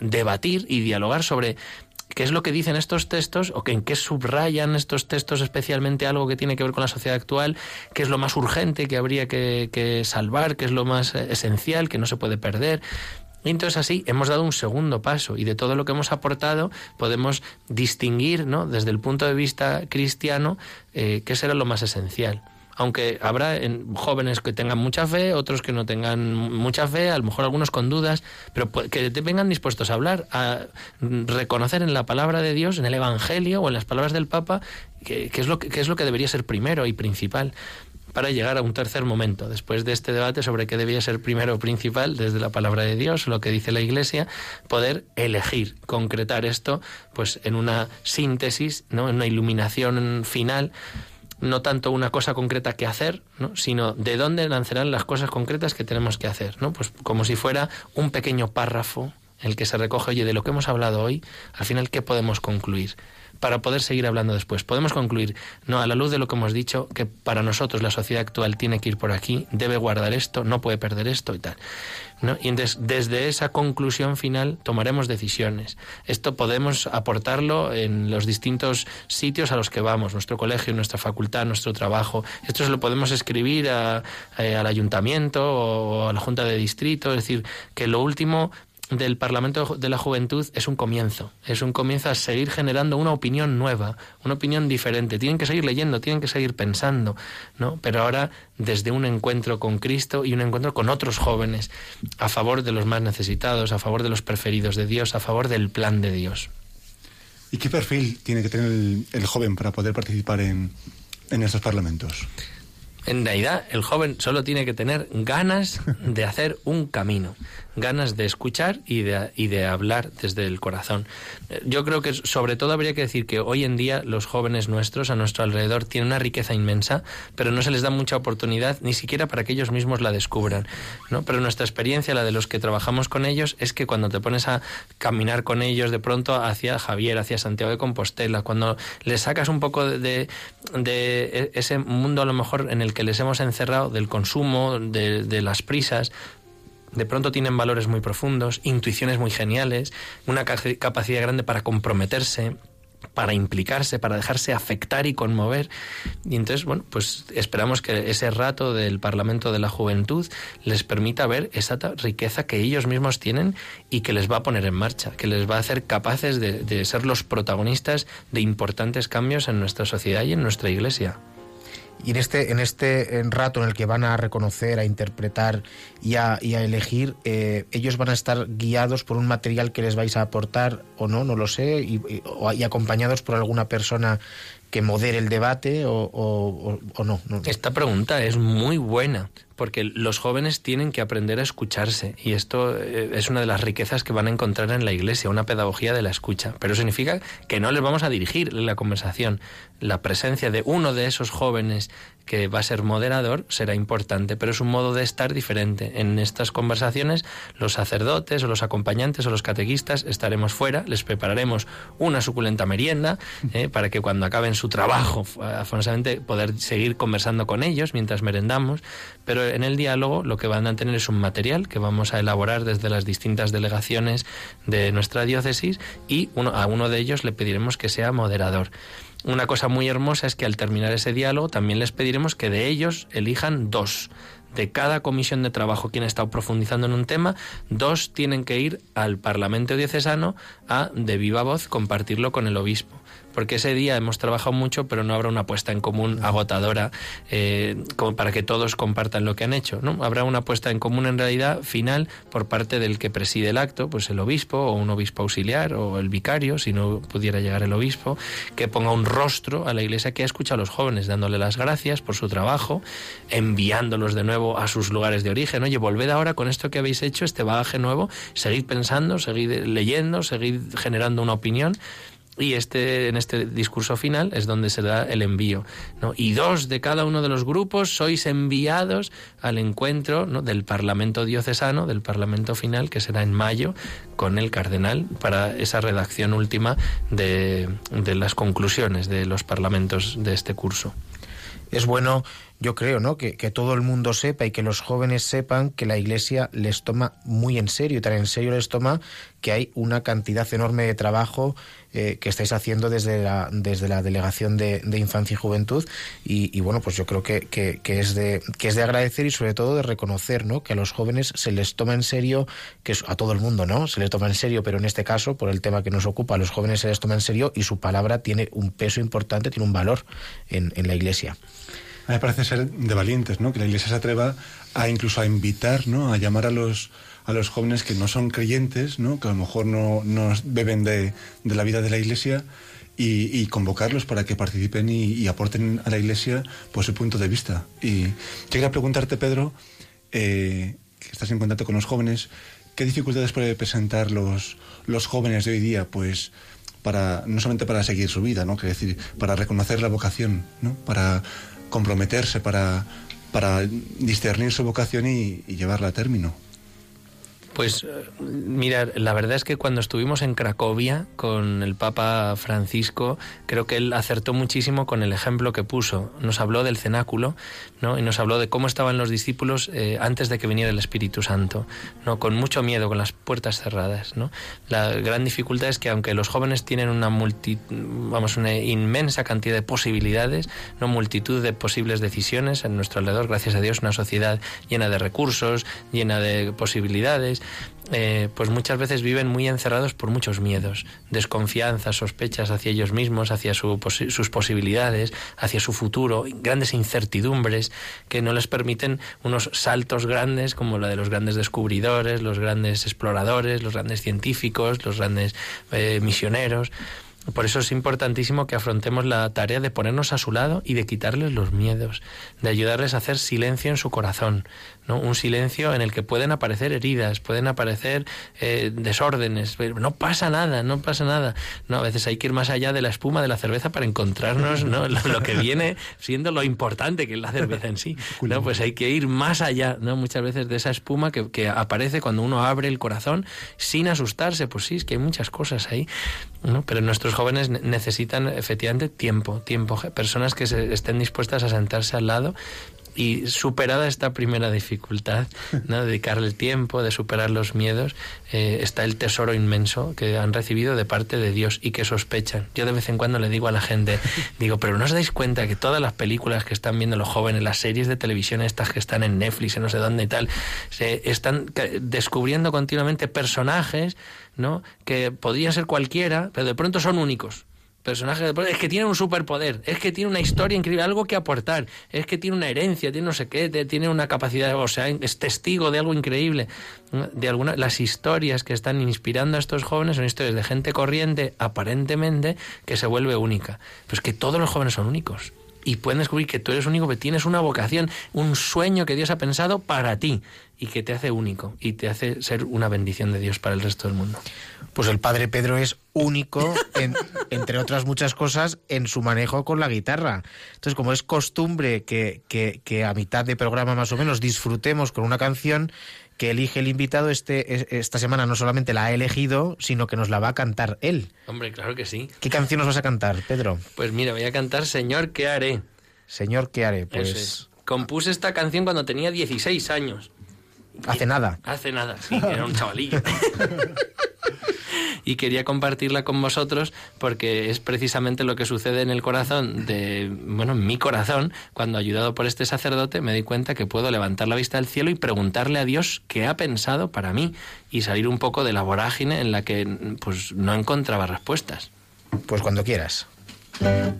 debatir y dialogar sobre qué es lo que dicen estos textos o que en qué subrayan estos textos especialmente algo que tiene que ver con la sociedad actual, qué es lo más urgente que habría que, salvar, qué es lo más eh, esencial que no se puede perder. Entonces así hemos dado un segundo paso y de todo lo que hemos aportado podemos distinguir, ¿no? desde el punto de vista cristiano, eh, qué será lo más esencial aunque habrá en jóvenes que tengan mucha fe, otros que no tengan mucha fe, a lo mejor algunos con dudas, pero que vengan dispuestos a hablar, a reconocer en la palabra de Dios, en el Evangelio o en las palabras del Papa, que, es, lo que, es lo que debería ser primero y principal para llegar a un tercer momento, después de este debate sobre qué debía ser primero o principal, desde la palabra de Dios, lo que dice la Iglesia, poder elegir, concretar esto pues en una síntesis, ¿no? en una iluminación final no tanto una cosa concreta que hacer, ¿no? sino de dónde lanzarán las cosas concretas que tenemos que hacer, ¿no? Pues como si fuera un pequeño párrafo en el que se recoge, oye, de lo que hemos hablado hoy, al final, ¿qué podemos concluir? Para poder seguir hablando después. Podemos concluir, no, a la luz de lo que hemos dicho, que para nosotros la sociedad actual tiene que ir por aquí, debe guardar esto, no puede perder esto y tal. ¿no? Y entonces, desde esa conclusión final tomaremos decisiones. Esto podemos aportarlo en los distintos sitios a los que vamos, nuestro colegio, nuestra facultad, nuestro trabajo. Esto se lo podemos escribir eh, al ayuntamiento o a la junta de distrito, es decir, que lo último del Parlamento de la Juventud es un comienzo, es un comienzo a seguir generando una opinión nueva, una opinión diferente. Tienen que seguir leyendo, tienen que seguir pensando, ¿no? Pero ahora desde un encuentro con Cristo y un encuentro con otros jóvenes, a favor de los más necesitados, a favor de los preferidos de Dios, a favor del plan de Dios. ¿Y qué perfil tiene que tener el, joven para poder participar en, en estos parlamentos? En realidad, el joven solo tiene que tener ganas de hacer un camino ganas de escuchar y de, y de hablar desde el corazón. Yo creo que sobre todo habría que decir que hoy en día los jóvenes nuestros a nuestro alrededor tienen una riqueza inmensa, pero no se les da mucha oportunidad ni siquiera para que ellos mismos la descubran. ¿no? Pero nuestra experiencia, la de los que trabajamos con ellos, es que cuando te pones a caminar con ellos de pronto hacia Javier, hacia Santiago de Compostela, cuando les sacas un poco de, de ese mundo a lo mejor en el que les hemos encerrado, del consumo, de, de las prisas, de pronto tienen valores muy profundos, intuiciones muy geniales, una capacidad grande para comprometerse, para implicarse, para dejarse afectar y conmover. Y entonces, bueno, pues esperamos que ese rato del Parlamento de la Juventud les permita ver esa riqueza que ellos mismos tienen y que les va a poner en marcha, que les va a hacer capaces de, de ser los protagonistas de importantes cambios en nuestra sociedad y en nuestra Iglesia. Y en este, en este rato en el que van a reconocer, a interpretar y a, elegir, eh, ellos van a estar guiados por un material que les vais a aportar o no, no lo sé, y, y acompañados por alguna persona que modere el debate o, no, Esta pregunta es muy buena, porque los jóvenes tienen que aprender a escucharse y esto eh, es una de las riquezas que van a encontrar en la iglesia, una pedagogía de la escucha. Pero significa que no les vamos a dirigir la conversación. La presencia de uno de esos jóvenes que va a ser moderador será importante, pero es un modo de estar diferente. En estas conversaciones los sacerdotes o los acompañantes o los catequistas estaremos fuera, les prepararemos una suculenta merienda eh, para que cuando acaben su trabajo, afonosamente poder seguir conversando con ellos mientras merendamos, pero en el diálogo lo que van a tener es un material que vamos a elaborar desde las distintas delegaciones de nuestra diócesis y uno, a uno de ellos le pediremos que sea moderador. Una cosa muy hermosa es que al terminar ese diálogo también les pediremos que de ellos elijan dos. De cada comisión de trabajo quien ha estado profundizando en un tema, dos tienen que ir al Parlamento diocesano a de viva voz compartirlo con el obispo porque ese día hemos trabajado mucho, pero no habrá una puesta en común agotadora eh, como para que todos compartan lo que han hecho. ¿no? Habrá una puesta en común en realidad final por parte del que preside el acto, pues el obispo o un obispo auxiliar o el vicario, si no pudiera llegar el obispo, que ponga un rostro a la iglesia que ha escuchado a los jóvenes, dándole las gracias por su trabajo, enviándolos de nuevo a sus lugares de origen. Oye, volved ahora con esto que habéis hecho, este bagaje nuevo, seguid pensando, seguid leyendo, seguid generando una opinión y este, en este discurso final es donde se da el envío. ¿no? Y dos de cada uno de los grupos sois enviados al encuentro ¿no? del Parlamento diocesano, del Parlamento final, que será en mayo, con el cardenal, para esa redacción última de, de las conclusiones de los parlamentos de este curso. Es bueno yo creo, ¿no? Que, todo el mundo sepa y que los jóvenes sepan que la Iglesia les toma muy en serio y tan en serio les toma que hay una cantidad enorme de trabajo eh, que estáis haciendo desde la, desde la Delegación de, Infancia y Juventud y, bueno, pues yo creo que, que, es de, que es de agradecer y sobre todo de reconocer, ¿no? Que a los jóvenes se les toma en serio, que a todo el mundo, ¿no? Se les toma en serio, pero en este caso, por el tema que nos ocupa, a los jóvenes se les toma en serio y su palabra tiene un peso importante, tiene un valor en, en la Iglesia. A mí me parece ser de valientes, ¿no? Que la Iglesia se atreva a incluso a invitar, ¿no? A llamar a los a los jóvenes que no son creyentes, ¿no? Que a lo mejor no, no beben de, de la vida de la Iglesia y, convocarlos para que participen y, aporten a la Iglesia pues su punto de vista. Y quería preguntarte, Pedro, eh, que estás en contacto con los jóvenes, ¿qué dificultades puede presentar los, los jóvenes de hoy día? Pues para, no solamente para seguir su vida, ¿no? Decir, para reconocer la vocación, ¿no? Para comprometerse para, para discernir su vocación y, y llevarla a término. Pues mira, la verdad es que cuando estuvimos en Cracovia con el Papa Francisco, creo que él acertó muchísimo con el ejemplo que puso. Nos habló del cenáculo, ¿no? Y nos habló de cómo estaban los discípulos eh, antes de que viniera el Espíritu Santo, ¿no? Con mucho miedo, con las puertas cerradas, ¿no? La gran dificultad es que aunque los jóvenes tienen una multi, vamos, una inmensa cantidad de posibilidades, no multitud de posibles decisiones en nuestro alrededor, gracias a Dios, una sociedad llena de recursos, llena de posibilidades, eh, pues muchas veces viven muy encerrados por muchos miedos, desconfianzas, sospechas hacia ellos mismos, hacia sus posibilidades, hacia su futuro, grandes incertidumbres que no les permiten unos saltos grandes como la de los grandes descubridores, los grandes exploradores, los grandes científicos, los grandes eh, misioneros. Por eso es importantísimo que afrontemos la tarea de ponernos a su lado y de quitarles los miedos, de ayudarles a hacer silencio en su corazón, ¿no? un silencio en el que pueden aparecer heridas, pueden aparecer eh, desórdenes, no pasa nada, no pasa nada. No, a veces hay que ir más allá de la espuma de la cerveza para encontrarnos ¿no? lo, que viene siendo lo importante que es la cerveza en sí. ¿no? Pues hay que ir más allá, ¿no? muchas veces de esa espuma que, que aparece cuando uno abre el corazón sin asustarse. Pues sí, es que hay muchas cosas ahí, ¿no? pero nuestros jóvenes necesitan efectivamente tiempo, tiempo, personas que se estén dispuestas a sentarse al lado y superada esta primera dificultad, ¿no? dedicarle el tiempo, de superar los miedos, eh, está el tesoro inmenso que han recibido de parte de Dios y que sospechan. Yo de vez en cuando le digo a la gente, digo, pero ¿no os dais cuenta que todas las películas que están viendo los jóvenes, las series de televisión estas que están en Netflix, en no sé dónde y tal, se están descubriendo continuamente personajes ¿no? que podrían ser cualquiera, pero de pronto son únicos personaje es que tiene un superpoder, es que tiene una historia increíble, algo que aportar, es que tiene una herencia, tiene no sé qué, tiene una capacidad, o sea, es testigo de algo increíble. De alguna, las historias que están inspirando a estos jóvenes son historias de gente corriente, aparentemente, que se vuelve única. Pues que todos los jóvenes son únicos. Y pueden descubrir que tú eres único, que tienes una vocación, un sueño que Dios ha pensado para ti y que te hace único y te hace ser una bendición de Dios para el resto del mundo. Pues el padre Pedro es único, entre otras muchas cosas, en su manejo con la guitarra. Entonces, como es costumbre que, que, a mitad de programa más o menos disfrutemos con una canción que elige el invitado, este, esta semana no solamente la ha elegido, sino que nos la va a cantar él. Hombre, claro que sí. ¿Qué canción nos vas a cantar, Pedro? Pues mira, voy a cantar Señor, ¿qué haré? Señor, ¿qué haré? Pues... Compuse esta canción cuando tenía 16 años. Hace nada. Hace nada, sí, era un chavalillo. y quería compartirla con vosotros porque es precisamente lo que sucede en el corazón de, bueno, en mi corazón, cuando ayudado por este sacerdote me di cuenta que puedo levantar la vista al cielo y preguntarle a Dios qué ha pensado para mí y salir un poco de la vorágine en la que pues no encontraba respuestas. Pues cuando quieras.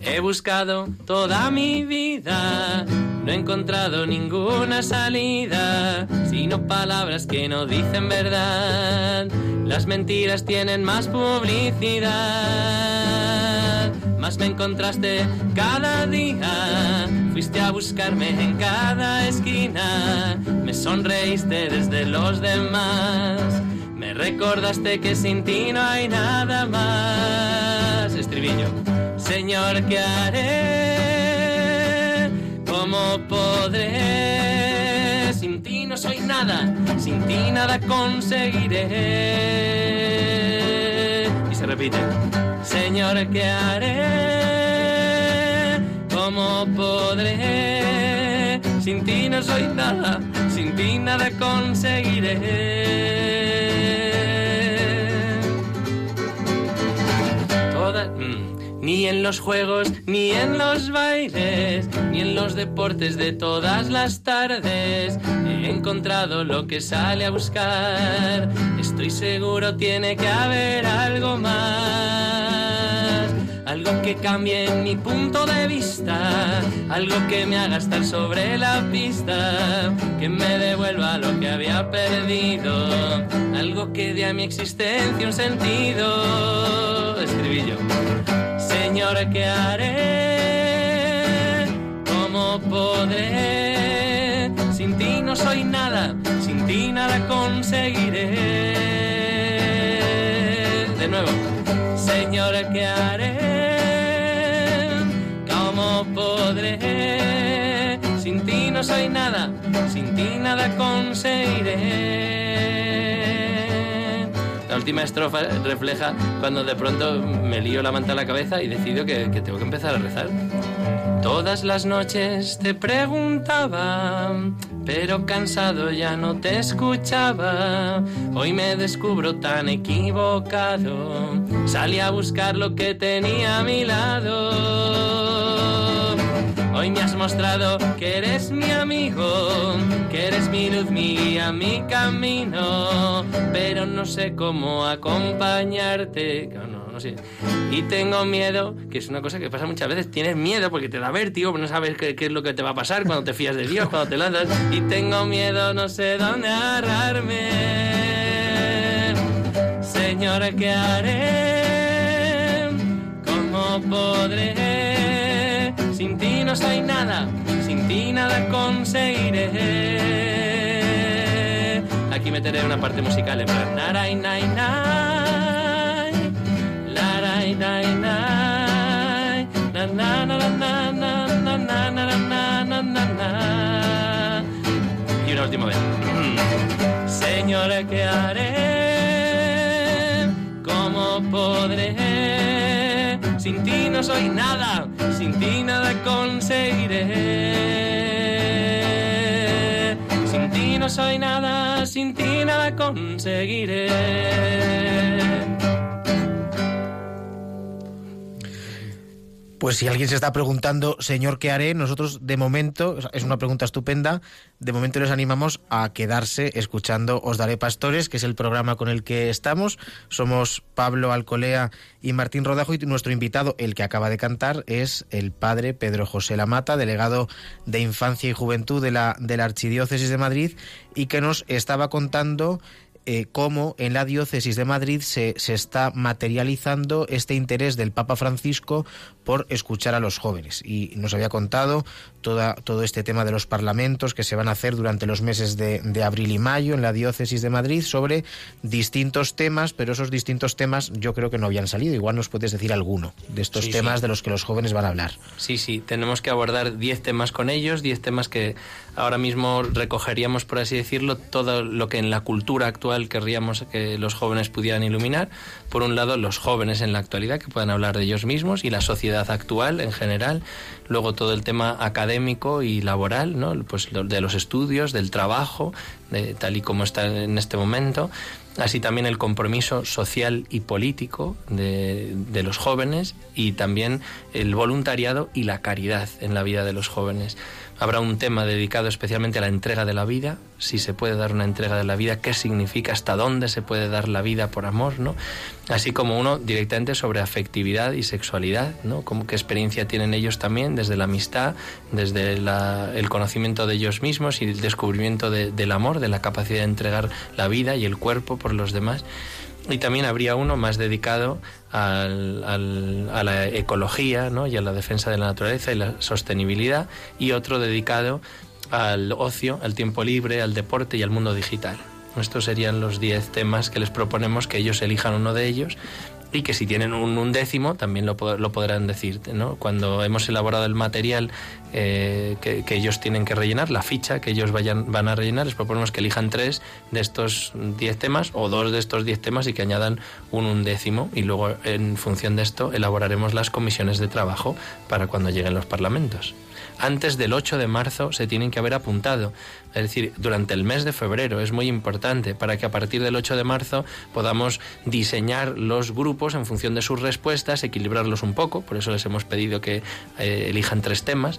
He buscado toda mi vida, no he encontrado ninguna salida, sino palabras que no dicen verdad. Las mentiras tienen más publicidad. Más me encontraste cada día, fuiste a buscarme en cada esquina, me sonreíste desde los demás Me recordaste que sin ti no hay nada más. Estribillo. Señor, ¿qué haré? ¿Cómo podré? Sin ti no soy nada, sin ti nada conseguiré. Y se repite. Señor, ¿qué haré? ¿Cómo podré? Sin ti no soy nada, sin ti nada conseguiré. Ni en los juegos, ni en los bailes, ni en los deportes de todas las tardes he encontrado lo que sale a buscar. Estoy seguro tiene que haber algo más. Algo que cambie mi punto de vista, algo que me haga estar sobre la pista, que me devuelva lo que había perdido, algo que dé a mi existencia un sentido. Escribillo. Señor, ¿qué haré? ¿Cómo podré? Sin ti no soy nada, sin ti nada conseguiré. De nuevo, Señor, ¿qué haré? ¿Cómo podré? Sin ti no soy nada, sin ti nada conseguiré. Última estrofa refleja cuando de pronto me lío la manta a la cabeza y decido que, que tengo que empezar a rezar. Todas las noches te preguntaba, pero cansado ya no te escuchaba. Hoy me descubro tan equivocado. Salí a buscar lo que tenía a mi lado. Hoy me has mostrado que eres mi amigo, que eres mi luz, mi guía, mi camino, pero no sé cómo acompañarte. No, sé. Y tengo miedo, que es una cosa que pasa muchas veces, tienes miedo porque te da vértigo, no sabes qué, qué es lo que te va a pasar cuando te fías de Dios, cuando te lanzas. Y tengo miedo, no sé dónde agarrarme. Señora, ¿qué haré? ¿Cómo podré? Sin ti no soy nada, sin ti nada conseguiré. Aquí meteré una parte musical en plan naray, nay, nay, nay, nay, na, na, na, na, na, na, na, na, na, na. Y una última vez. Señora, ¿qué haré? ¿Cómo podré? Sin ti no soy nada, sin ti nada conseguiré. Sin ti no soy nada, sin ti nada conseguiré. Pues si alguien se está preguntando, Señor, ¿qué haré? Nosotros, de momento, es una pregunta estupenda, de momento les animamos a quedarse escuchando Os Daré Pastores, que es el programa con el que estamos. Somos Pablo Alcolea y Martín Rodajo y nuestro invitado, el que acaba de cantar, es el padre Pedro José Lamata, delegado de Infancia y Juventud de la, de la Archidiócesis de Madrid, y que nos estaba contando eh, cómo en la diócesis de Madrid se, se, está materializando este interés del Papa Francisco por escuchar a los jóvenes. Y nos había contado toda, todo este tema de los parlamentos que se van a hacer durante los meses de, de, abril y mayo en la diócesis de Madrid sobre distintos temas, pero esos distintos temas yo creo que no habían salido. Igual nos puedes decir alguno de estos Sí, temas sí. de los que los jóvenes van a hablar. Sí, sí, tenemos que abordar 10 temas con ellos, 10 temas que ahora mismo recogeríamos, por así decirlo, todo lo que en la cultura actual querríamos que los jóvenes pudieran iluminar. Por un lado, los jóvenes en la actualidad, que puedan hablar de ellos mismos y la sociedad actual en general. Luego todo el tema académico y laboral, ¿no? pues de los estudios, del trabajo, de, tal y como está en este momento. Así también el compromiso social y político de, de los jóvenes y también el voluntariado y la caridad en la vida de los jóvenes. Habrá un tema dedicado especialmente a la entrega de la vida, si se puede dar una entrega de la vida, qué significa, hasta dónde se puede dar la vida por amor, ¿no? Así como uno directamente sobre afectividad y sexualidad, ¿no? Como qué experiencia tienen ellos también desde la amistad, desde la- el conocimiento de ellos mismos y el descubrimiento de- del amor, de la capacidad de entregar la vida y el cuerpo por los demás. Y también habría uno más dedicado al- a la ecología ¿no? y a la defensa de la naturaleza y la sostenibilidad, y otro dedicado al ocio, al tiempo libre, al deporte y al mundo digital. Estos serían los 10 temas que les proponemos que ellos elijan uno de ellos y que si tienen un, décimo también lo, lo, podrán decir. ¿no? Cuando hemos elaborado el material eh, que, ellos tienen que rellenar, la ficha que ellos vayan, van a rellenar, les proponemos que elijan tres de estos diez temas o dos de estos diez temas y que añadan un undécimo y luego en función de esto elaboraremos las comisiones de trabajo para cuando lleguen los parlamentos antes del 8 de marzo se tienen que haber apuntado. Es decir, durante el mes de febrero es muy importante para que a partir del 8 de marzo podamos diseñar los grupos en función de sus respuestas, equilibrarlos un poco, por eso les hemos pedido que eh, elijan tres temas,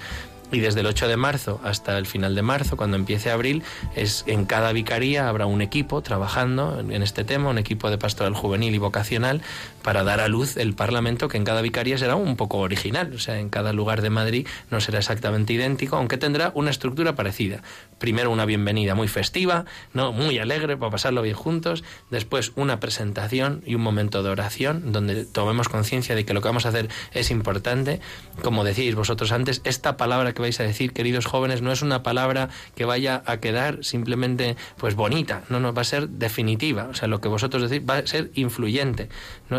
y desde el 8 de marzo hasta el final de marzo, cuando empiece abril, es en cada vicaría habrá un equipo trabajando en este tema, un equipo de pastoral juvenil y vocacional para dar a luz el Parlamento que en cada vicaría será un poco original, o sea, en cada lugar de Madrid no será exactamente idéntico, aunque tendrá una estructura parecida. Primero una bienvenida muy festiva, no muy alegre para pasarlo bien juntos, después una presentación y un momento de oración donde tomemos conciencia de que lo que vamos a hacer es importante, como decíais vosotros antes, esta palabra que vais a decir, queridos jóvenes, no es una palabra que vaya a quedar simplemente pues bonita, no, no va a ser definitiva, o sea, lo que vosotros decís va a ser influyente,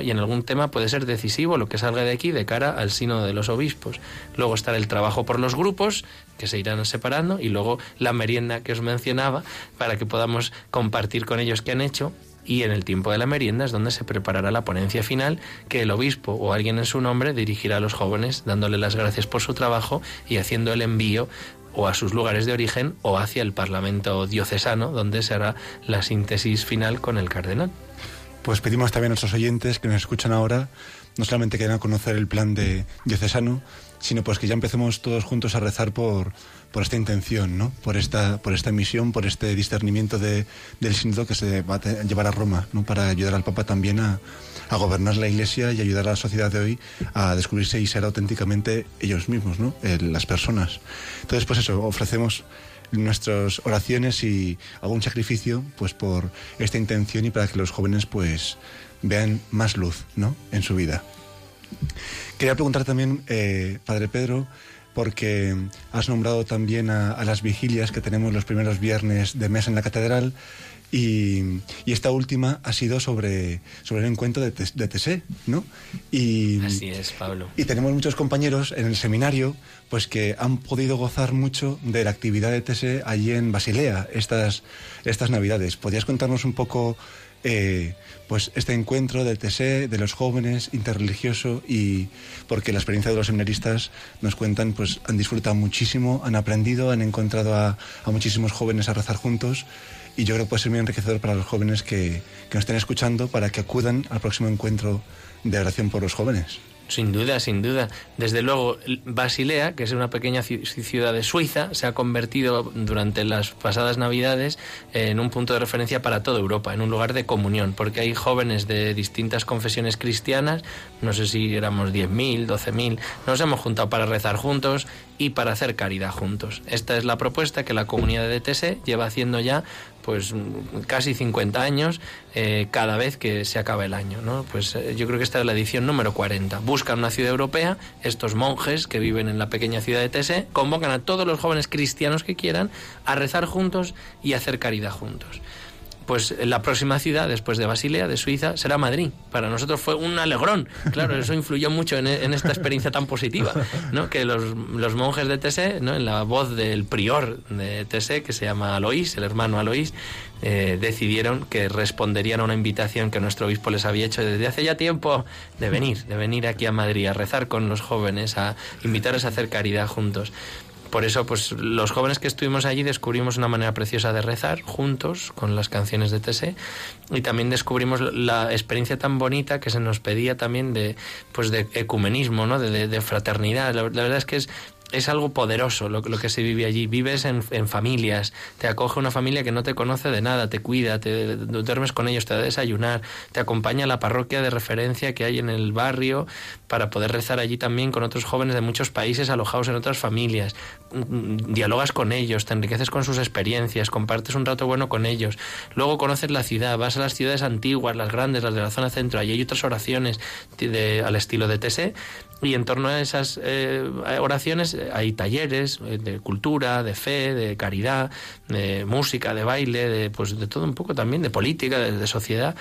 Y en algún tema puede ser decisivo lo que salga de aquí de cara al sino de los obispos. Luego estará el trabajo por los grupos, que se irán separando, y luego la merienda que os mencionaba, para que podamos compartir con ellos qué han hecho y en el tiempo de la merienda es donde se preparará la ponencia final que el obispo o alguien en su nombre dirigirá a los jóvenes dándole las gracias por su trabajo y haciendo el envío o a sus lugares de origen o hacia el Parlamento diocesano donde se hará la síntesis final con el cardenal. Pues pedimos también a nuestros oyentes que nos escuchan ahora no solamente quieran conocer el plan de diocesano, sino pues que ya empecemos todos juntos a rezar por, por esta intención, ¿no? por, esta, por esta misión, por este discernimiento de, del sínodo que se va a llevar a Roma, ¿no? para ayudar al Papa también a, a, gobernar la Iglesia y ayudar a la sociedad de hoy a descubrirse y ser auténticamente ellos mismos, ¿no? las personas. Entonces, pues eso, ofrecemos nuestras oraciones y algún sacrificio pues por esta intención y para que los jóvenes pues vean más luz ¿no? en su vida. Quería preguntar también, eh, Padre Pedro, porque has nombrado también a, las vigilias que tenemos los primeros viernes de mes en la catedral y, esta última ha sido sobre, sobre el encuentro de, de ¿no? Y, Así es, Pablo. Y tenemos muchos compañeros en el seminario pues que han podido gozar mucho de la actividad de TSE allí en Basilea estas, estas Navidades. ¿Podrías contarnos un poco eh, pues este encuentro del TSE, de los jóvenes, interreligioso, y porque la experiencia de los seminaristas nos cuentan, pues han disfrutado muchísimo, han aprendido, han encontrado a, muchísimos jóvenes a rezar juntos, y yo creo que puede ser muy enriquecedor para los jóvenes que, que nos estén escuchando para que acudan al próximo encuentro de oración por los jóvenes. Sin duda, sin duda. Desde luego, Basilea, que es una pequeña ciudad de Suiza, se ha convertido durante las pasadas Navidades en un punto de referencia para toda Europa, en un lugar de comunión, porque hay jóvenes de distintas confesiones cristianas, no sé si éramos 10.000, 12.000, nos hemos juntado para rezar juntos y para hacer caridad juntos. Esta es la propuesta que la comunidad de TSE lleva haciendo ya pues casi 50 años eh, cada vez que se acaba el año. ¿no? Pues eh, yo creo que esta es la edición número 40. Buscan una ciudad europea, estos monjes que viven en la pequeña ciudad de Tese, convocan a todos los jóvenes cristianos que quieran a rezar juntos y a hacer caridad juntos pues la próxima ciudad, después de Basilea, de Suiza, será Madrid. Para nosotros fue un alegrón. Claro, eso influyó mucho en, esta experiencia tan positiva, ¿no? Que los, monjes de Tese, ¿no? En la voz del prior de Tese, que se llama Aloís, el hermano Aloís, eh, decidieron que responderían a una invitación que nuestro obispo les había hecho desde hace ya tiempo de venir, de venir aquí a Madrid a rezar con los jóvenes, a invitarles a hacer caridad juntos. Por eso, pues los jóvenes que estuvimos allí descubrimos una manera preciosa de rezar juntos con las canciones de TC y también descubrimos la experiencia tan bonita que se nos pedía también de, pues de ecumenismo, ¿no? de, fraternidad. la, verdad es que es es algo poderoso lo, lo, que se vive allí. Vives en, familias, te acoge una familia que no te conoce de nada, te cuida, te, duermes con ellos, te da desayunar, te acompaña a la parroquia de referencia que hay en el barrio para poder rezar allí también con otros jóvenes de muchos países alojados en otras familias. Mm, dialogas con ellos, te enriqueces con sus experiencias, compartes un rato bueno con ellos. Luego conoces la ciudad, vas a las ciudades antiguas, las grandes, las de la zona centro, allí hay otras oraciones de, al estilo de TC Y en torno a esas eh, oraciones hay talleres de cultura, de fe, de caridad, de música, de baile, de, pues, de todo un poco también, de política, de sociedad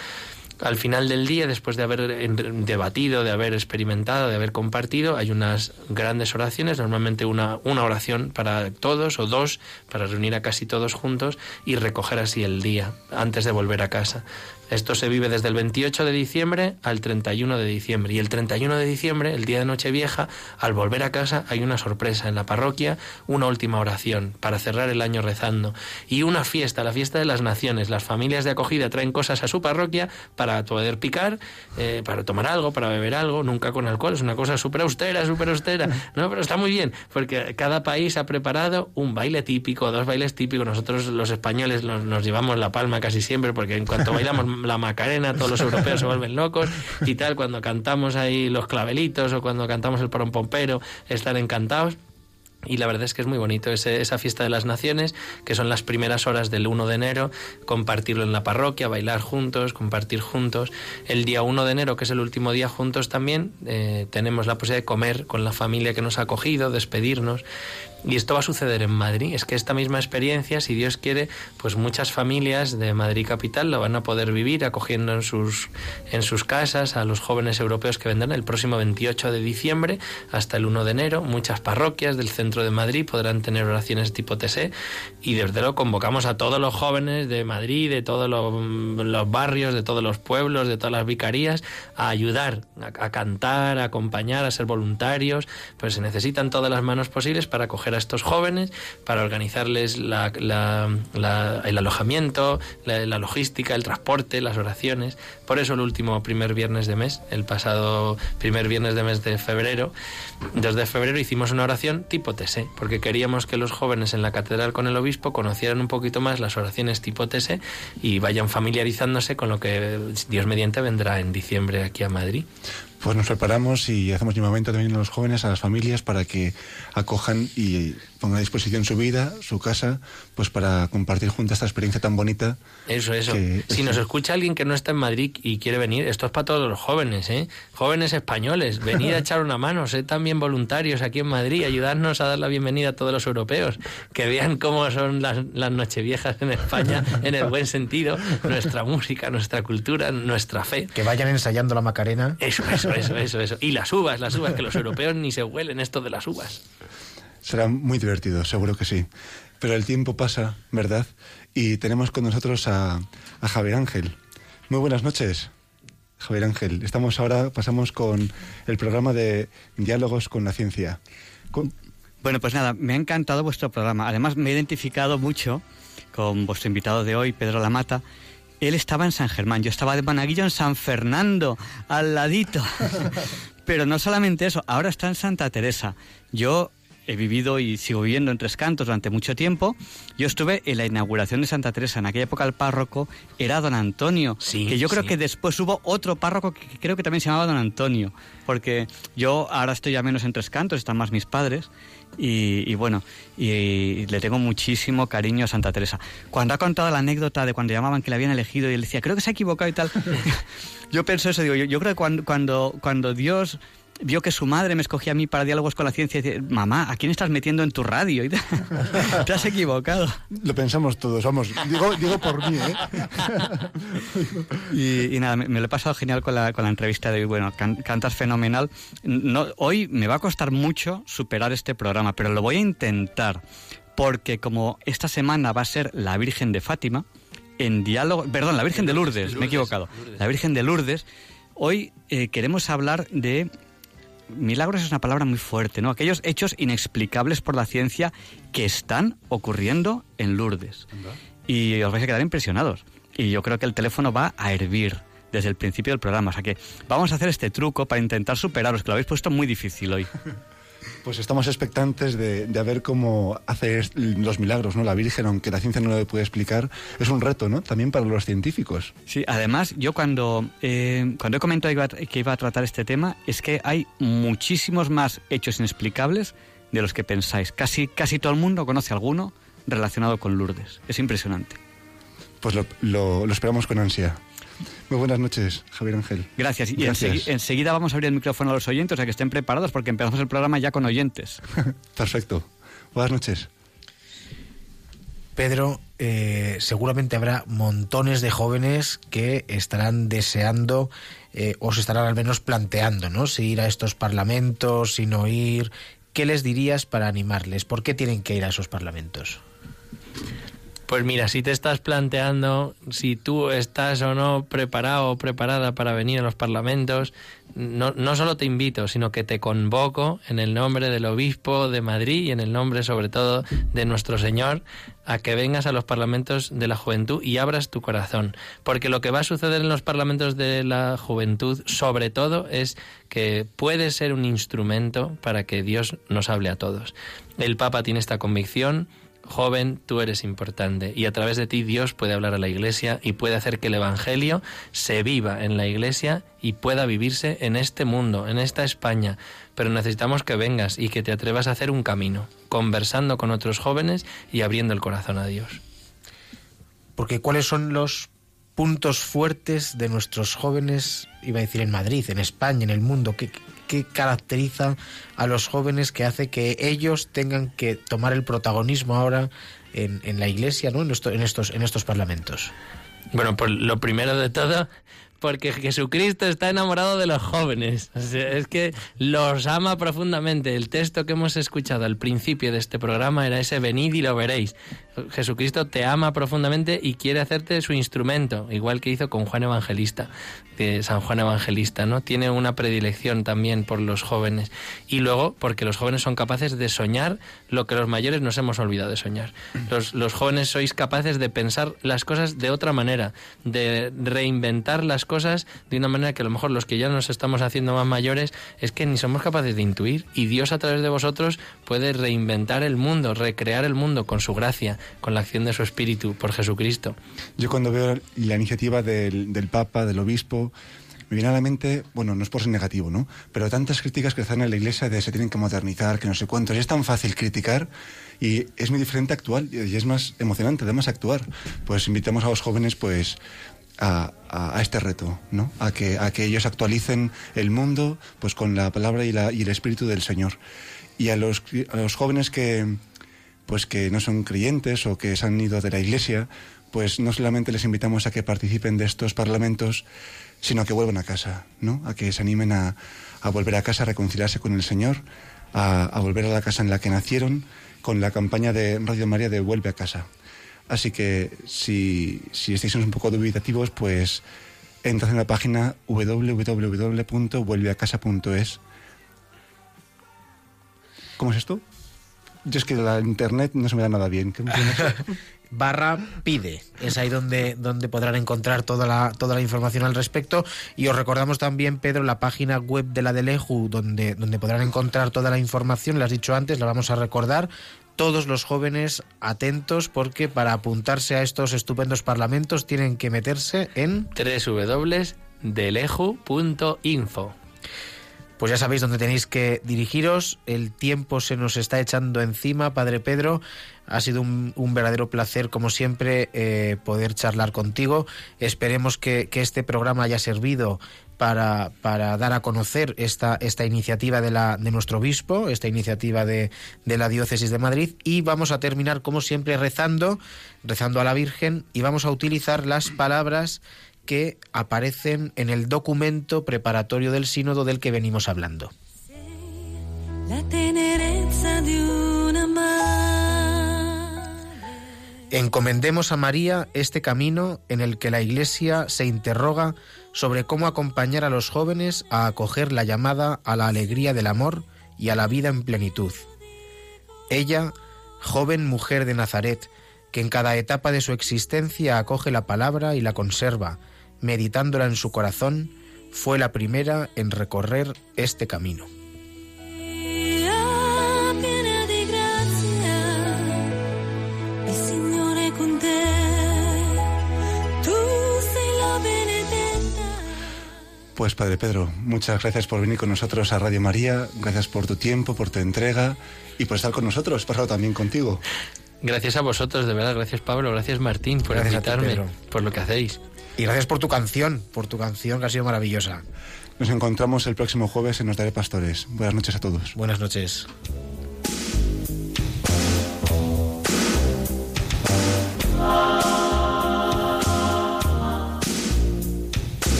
al final del día, después de haber debatido, de haber experimentado, de haber compartido, hay unas grandes oraciones, normalmente una, una oración para todos o dos, para reunir a casi todos juntos y recoger así el día antes de volver a casa. Esto se vive desde el 28 de diciembre al 31 de diciembre. Y el 31 de diciembre, el día de Nochevieja, al volver a casa hay una sorpresa en la parroquia, una última oración para cerrar el año rezando. Y una fiesta, la fiesta de las naciones. Las familias de acogida traen cosas a su parroquia para poder picar, eh, para tomar algo, para beber algo, nunca con alcohol. Es una cosa súper austera, súper austera. No, pero está muy bien, porque cada país ha preparado un baile típico, dos bailes típicos. Nosotros los españoles nos, llevamos la palma casi siempre, porque en cuanto bailamos la Macarena, todos los europeos se vuelven locos y tal, cuando cantamos ahí los clavelitos o cuando cantamos el pompero, están encantados. Y la verdad es que es muy bonito ese, esa fiesta de las naciones, que son las primeras horas del 1 de enero, compartirlo en la parroquia, bailar juntos, compartir juntos. El día 1 de enero, que es el último día juntos también, eh, tenemos la posibilidad de comer con la familia que nos ha acogido, despedirnos. Y esto va a suceder en Madrid. Es que esta misma experiencia, si Dios quiere, pues muchas familias de Madrid capital lo van a poder vivir acogiendo en sus, en sus casas a los jóvenes europeos que vendrán el próximo 28 de diciembre hasta el 1 de enero. Muchas parroquias del centro de Madrid podrán tener oraciones tipo TC y desde luego convocamos a todos los jóvenes de Madrid, de todos los, barrios, de todos los pueblos, de todas las vicarías a ayudar, a, a cantar, a acompañar, a ser voluntarios. Pues se necesitan todas las manos posibles para acoger a estos jóvenes, para organizarles la, el alojamiento, la, logística, el transporte, las oraciones. Por eso el último primer viernes de mes, el pasado primer viernes de mes de febrero, 2 de febrero hicimos una oración tipo TS, porque queríamos que los jóvenes en la catedral con el obispo conocieran un poquito más las oraciones tipo TS y vayan familiarizándose con lo que Dios mediante vendrá en diciembre aquí a Madrid. Pues nos preparamos y hacemos llamamiento también a los jóvenes, a las familias, para que acojan y pongan a disposición su vida, su casa, pues para compartir juntos esta experiencia tan bonita. Eso, eso. Si nos escucha alguien que no está en Madrid y quiere venir, esto es para todos los jóvenes, ¿eh? Jóvenes españoles, venid a echar una mano, sed también voluntarios aquí en Madrid, ayudarnos a dar la bienvenida a todos los europeos, que vean cómo son las, las nocheviejas en España, en el buen sentido, nuestra música, nuestra cultura, nuestra fe. Que vayan ensayando la Macarena. Eso, eso eso, eso, eso, Y las uvas, las uvas, que los europeos ni se huelen esto de las uvas. Será muy divertido, seguro que sí. Pero el tiempo pasa, ¿verdad? Y tenemos con nosotros a, Javier Ángel. Muy buenas noches. Javier Ángel, estamos ahora, pasamos con el programa de Diálogos con la Ciencia. Bueno, pues nada, me ha encantado vuestro programa. Además, me he identificado mucho con vuestro invitado de hoy, Pedro Lamata, él estaba en San Germán, yo estaba de Managuillo en San Fernando, al ladito. Pero no solamente eso, ahora está en Santa Teresa. Yo he vivido y sigo viviendo en Tres Cantos durante mucho tiempo. Yo estuve en la inauguración de Santa Teresa. En aquella época el párroco era don Antonio. que yo creo que después hubo otro párroco que creo que también se llamaba don Antonio. Porque yo ahora estoy ya menos en Tres Cantos, están más mis padres. Y, bueno, y, le tengo muchísimo cariño a Santa Teresa. Cuando ha contado la anécdota de cuando llamaban que le habían elegido y él decía, creo que se ha equivocado y tal, yo pienso eso, digo, yo, yo creo que cuando, cuando, cuando Dios vio que su madre me escogía a mí para diálogos con la ciencia y dice, mamá, ¿a quién estás metiendo en tu radio? te has equivocado. Lo pensamos todos, vamos, digo, digo por mí, ¿eh? y, nada, me, lo he pasado genial con la, con la entrevista de hoy. Bueno, cantas fenomenal. No, hoy me va a costar mucho superar este programa, pero lo voy a intentar, porque como esta semana va a ser la Virgen de Fátima, en diálogo, perdón, la Virgen de Lourdes, me he equivocado, la Virgen de Lourdes, hoy eh, queremos hablar de milagros es una palabra muy fuerte, ¿no? Aquellos hechos inexplicables por la ciencia que están ocurriendo en Lourdes. Y os vais a quedar impresionados. Y yo creo que el teléfono va a hervir desde el principio del programa. O sea que vamos a hacer este truco para intentar superaros, que lo habéis puesto muy difícil hoy. Pues estamos expectantes de, ver cómo hace los milagros, ¿no? La Virgen, aunque la ciencia no lo puede explicar, es un reto, ¿no? También para los científicos. Sí, además, yo cuando, eh, cuando he comentado que iba a tratar este tema, es que hay muchísimos más hechos inexplicables de los que pensáis. Casi, casi todo el mundo conoce alguno relacionado con Lourdes. Es impresionante. Pues lo esperamos con ansia. Muy buenas noches, Javier Ángel. Gracias. Y Gracias. ensegui- enseguida vamos a abrir el micrófono a los oyentes, o sea que estén preparados porque empezamos el programa ya con oyentes. Perfecto. Buenas noches. Pedro, eh, seguramente habrá montones de jóvenes que estarán deseando eh, o se estarán al menos planteando, ¿no? Si ir a estos parlamentos, si no ir. ¿Qué les dirías para animarles? ¿Por qué tienen que ir a esos parlamentos? Pues mira, si te estás planteando si tú estás o no preparado o preparada para venir a los parlamentos, no, no solo te invito, sino que te convoco en el nombre del obispo de Madrid y en el nombre sobre todo de nuestro Señor a que vengas a los parlamentos de la juventud y abras tu corazón. Porque lo que va a suceder en los parlamentos de la juventud, sobre todo, es que puede ser un instrumento para que Dios nos hable a todos. El Papa tiene esta convicción, joven, tú eres importante y a través de ti Dios puede hablar a la iglesia y puede hacer que el Evangelio se viva en la iglesia y pueda vivirse en este mundo, en esta España. Pero necesitamos que vengas y que te atrevas a hacer un camino, conversando con otros jóvenes y abriendo el corazón a Dios. Porque ¿cuáles son los puntos fuertes de nuestros jóvenes, iba a decir en Madrid, en España, en el mundo? ¿Qué, qué caracteriza a los jóvenes que hace que ellos tengan que tomar el protagonismo ahora en, en la iglesia, ¿no? en, en estos, en estos parlamentos? Bueno, pues lo primero de todo, porque Jesucristo está enamorado de los jóvenes. Es que los ama profundamente. El texto que hemos escuchado al principio de este programa era ese venid y lo veréis. Jesucristo te ama profundamente y quiere hacerte su instrumento, igual que hizo con Juan Evangelista, de San Juan Evangelista, ¿no? Tiene una predilección también por los jóvenes. Y luego, porque los jóvenes son capaces de soñar lo que los mayores nos hemos olvidado de soñar. Los, los jóvenes sois capaces de pensar las cosas de otra manera, de reinventar las cosas de una manera que a lo mejor los que ya nos estamos haciendo más mayores es que ni somos capaces de intuir. Y Dios a través de vosotros puede reinventar el mundo, recrear el mundo con su gracia, con la acción de su Espíritu, por Jesucristo. Yo cuando veo la iniciativa del, Papa, del Obispo, me viene a la mente, bueno, no es por ser negativo, ¿no? Pero tantas críticas que están en la Iglesia de se tienen que modernizar, que no sé cuántos. Es tan fácil criticar y es muy diferente actuar y es más emocionante además actuar. Pues invitamos a los jóvenes, pues, a, este reto, ¿no? A que, a que ellos actualicen el mundo, pues, con la palabra y, el Espíritu del Señor. Y a los, a los jóvenes que, pues que no son creyentes o que se han ido de la iglesia, pues no solamente les invitamos a que participen de estos parlamentos, sino que vuelvan a casa, ¿no? A que se animen a, a volver a casa, a reconciliarse con el Señor, a, a volver a la casa en la que nacieron, con la campaña de Radio María de Vuelve a casa. Así que si, si estáis un poco dubitativos, pues entrad en la página www.vuelveacasa.es. ¿Cómo es esto? Yo es que la internet no se me da nada bien. ¿Qué- qué- barra pide. Es ahí donde, donde podrán encontrar toda la, toda la información al respecto. Y os recordamos también, Pedro, la página web de la Deleju, donde, donde podrán encontrar toda la información. Lo has dicho antes, la vamos a recordar. Todos los jóvenes atentos porque para apuntarse a estos estupendos parlamentos tienen que meterse en... www.deleju.info. Pues ya sabéis dónde tenéis que dirigiros. El tiempo se nos está echando encima, Padre Pedro. Ha sido un, un verdadero placer, como siempre, eh, poder charlar contigo. Esperemos que, que este programa haya servido para, para dar a conocer esta, esta iniciativa de, la, de nuestro obispo, esta iniciativa de, de la Diócesis de Madrid. Y vamos a terminar, como siempre, rezando, rezando a la Virgen y vamos a utilizar las palabras que aparecen en el documento preparatorio del sínodo del que venimos hablando. Encomendemos a María este camino en el que la Iglesia se interroga sobre cómo acompañar a los jóvenes a acoger la llamada a la alegría del amor y a la vida en plenitud. Ella, joven mujer de Nazaret, que en cada etapa de su existencia acoge la palabra y la conserva, meditándola en su corazón, fue la primera en recorrer este camino. Pues Padre Pedro, muchas gracias por venir con nosotros a Radio María, gracias por tu tiempo, por tu entrega y por estar con nosotros, pasado también contigo. Gracias a vosotros, de verdad. Gracias Pablo, gracias Martín por Gracias ti, invitarme, por lo que hacéis. Y gracias por tu canción, por tu canción que ha sido maravillosa. Nos encontramos el próximo jueves en Nos Daré Pastores. Buenas noches a todos. Buenas noches.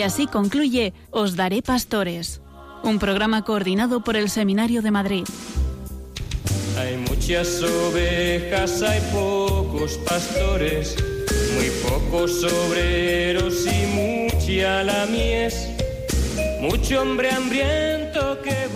Y así concluye Os Daré Pastores, un programa coordinado por el Seminario de Madrid. Hay muchas ovejas, hay pocos pastores, muy pocos obreros y mucha la mies, mucho hombre hambriento que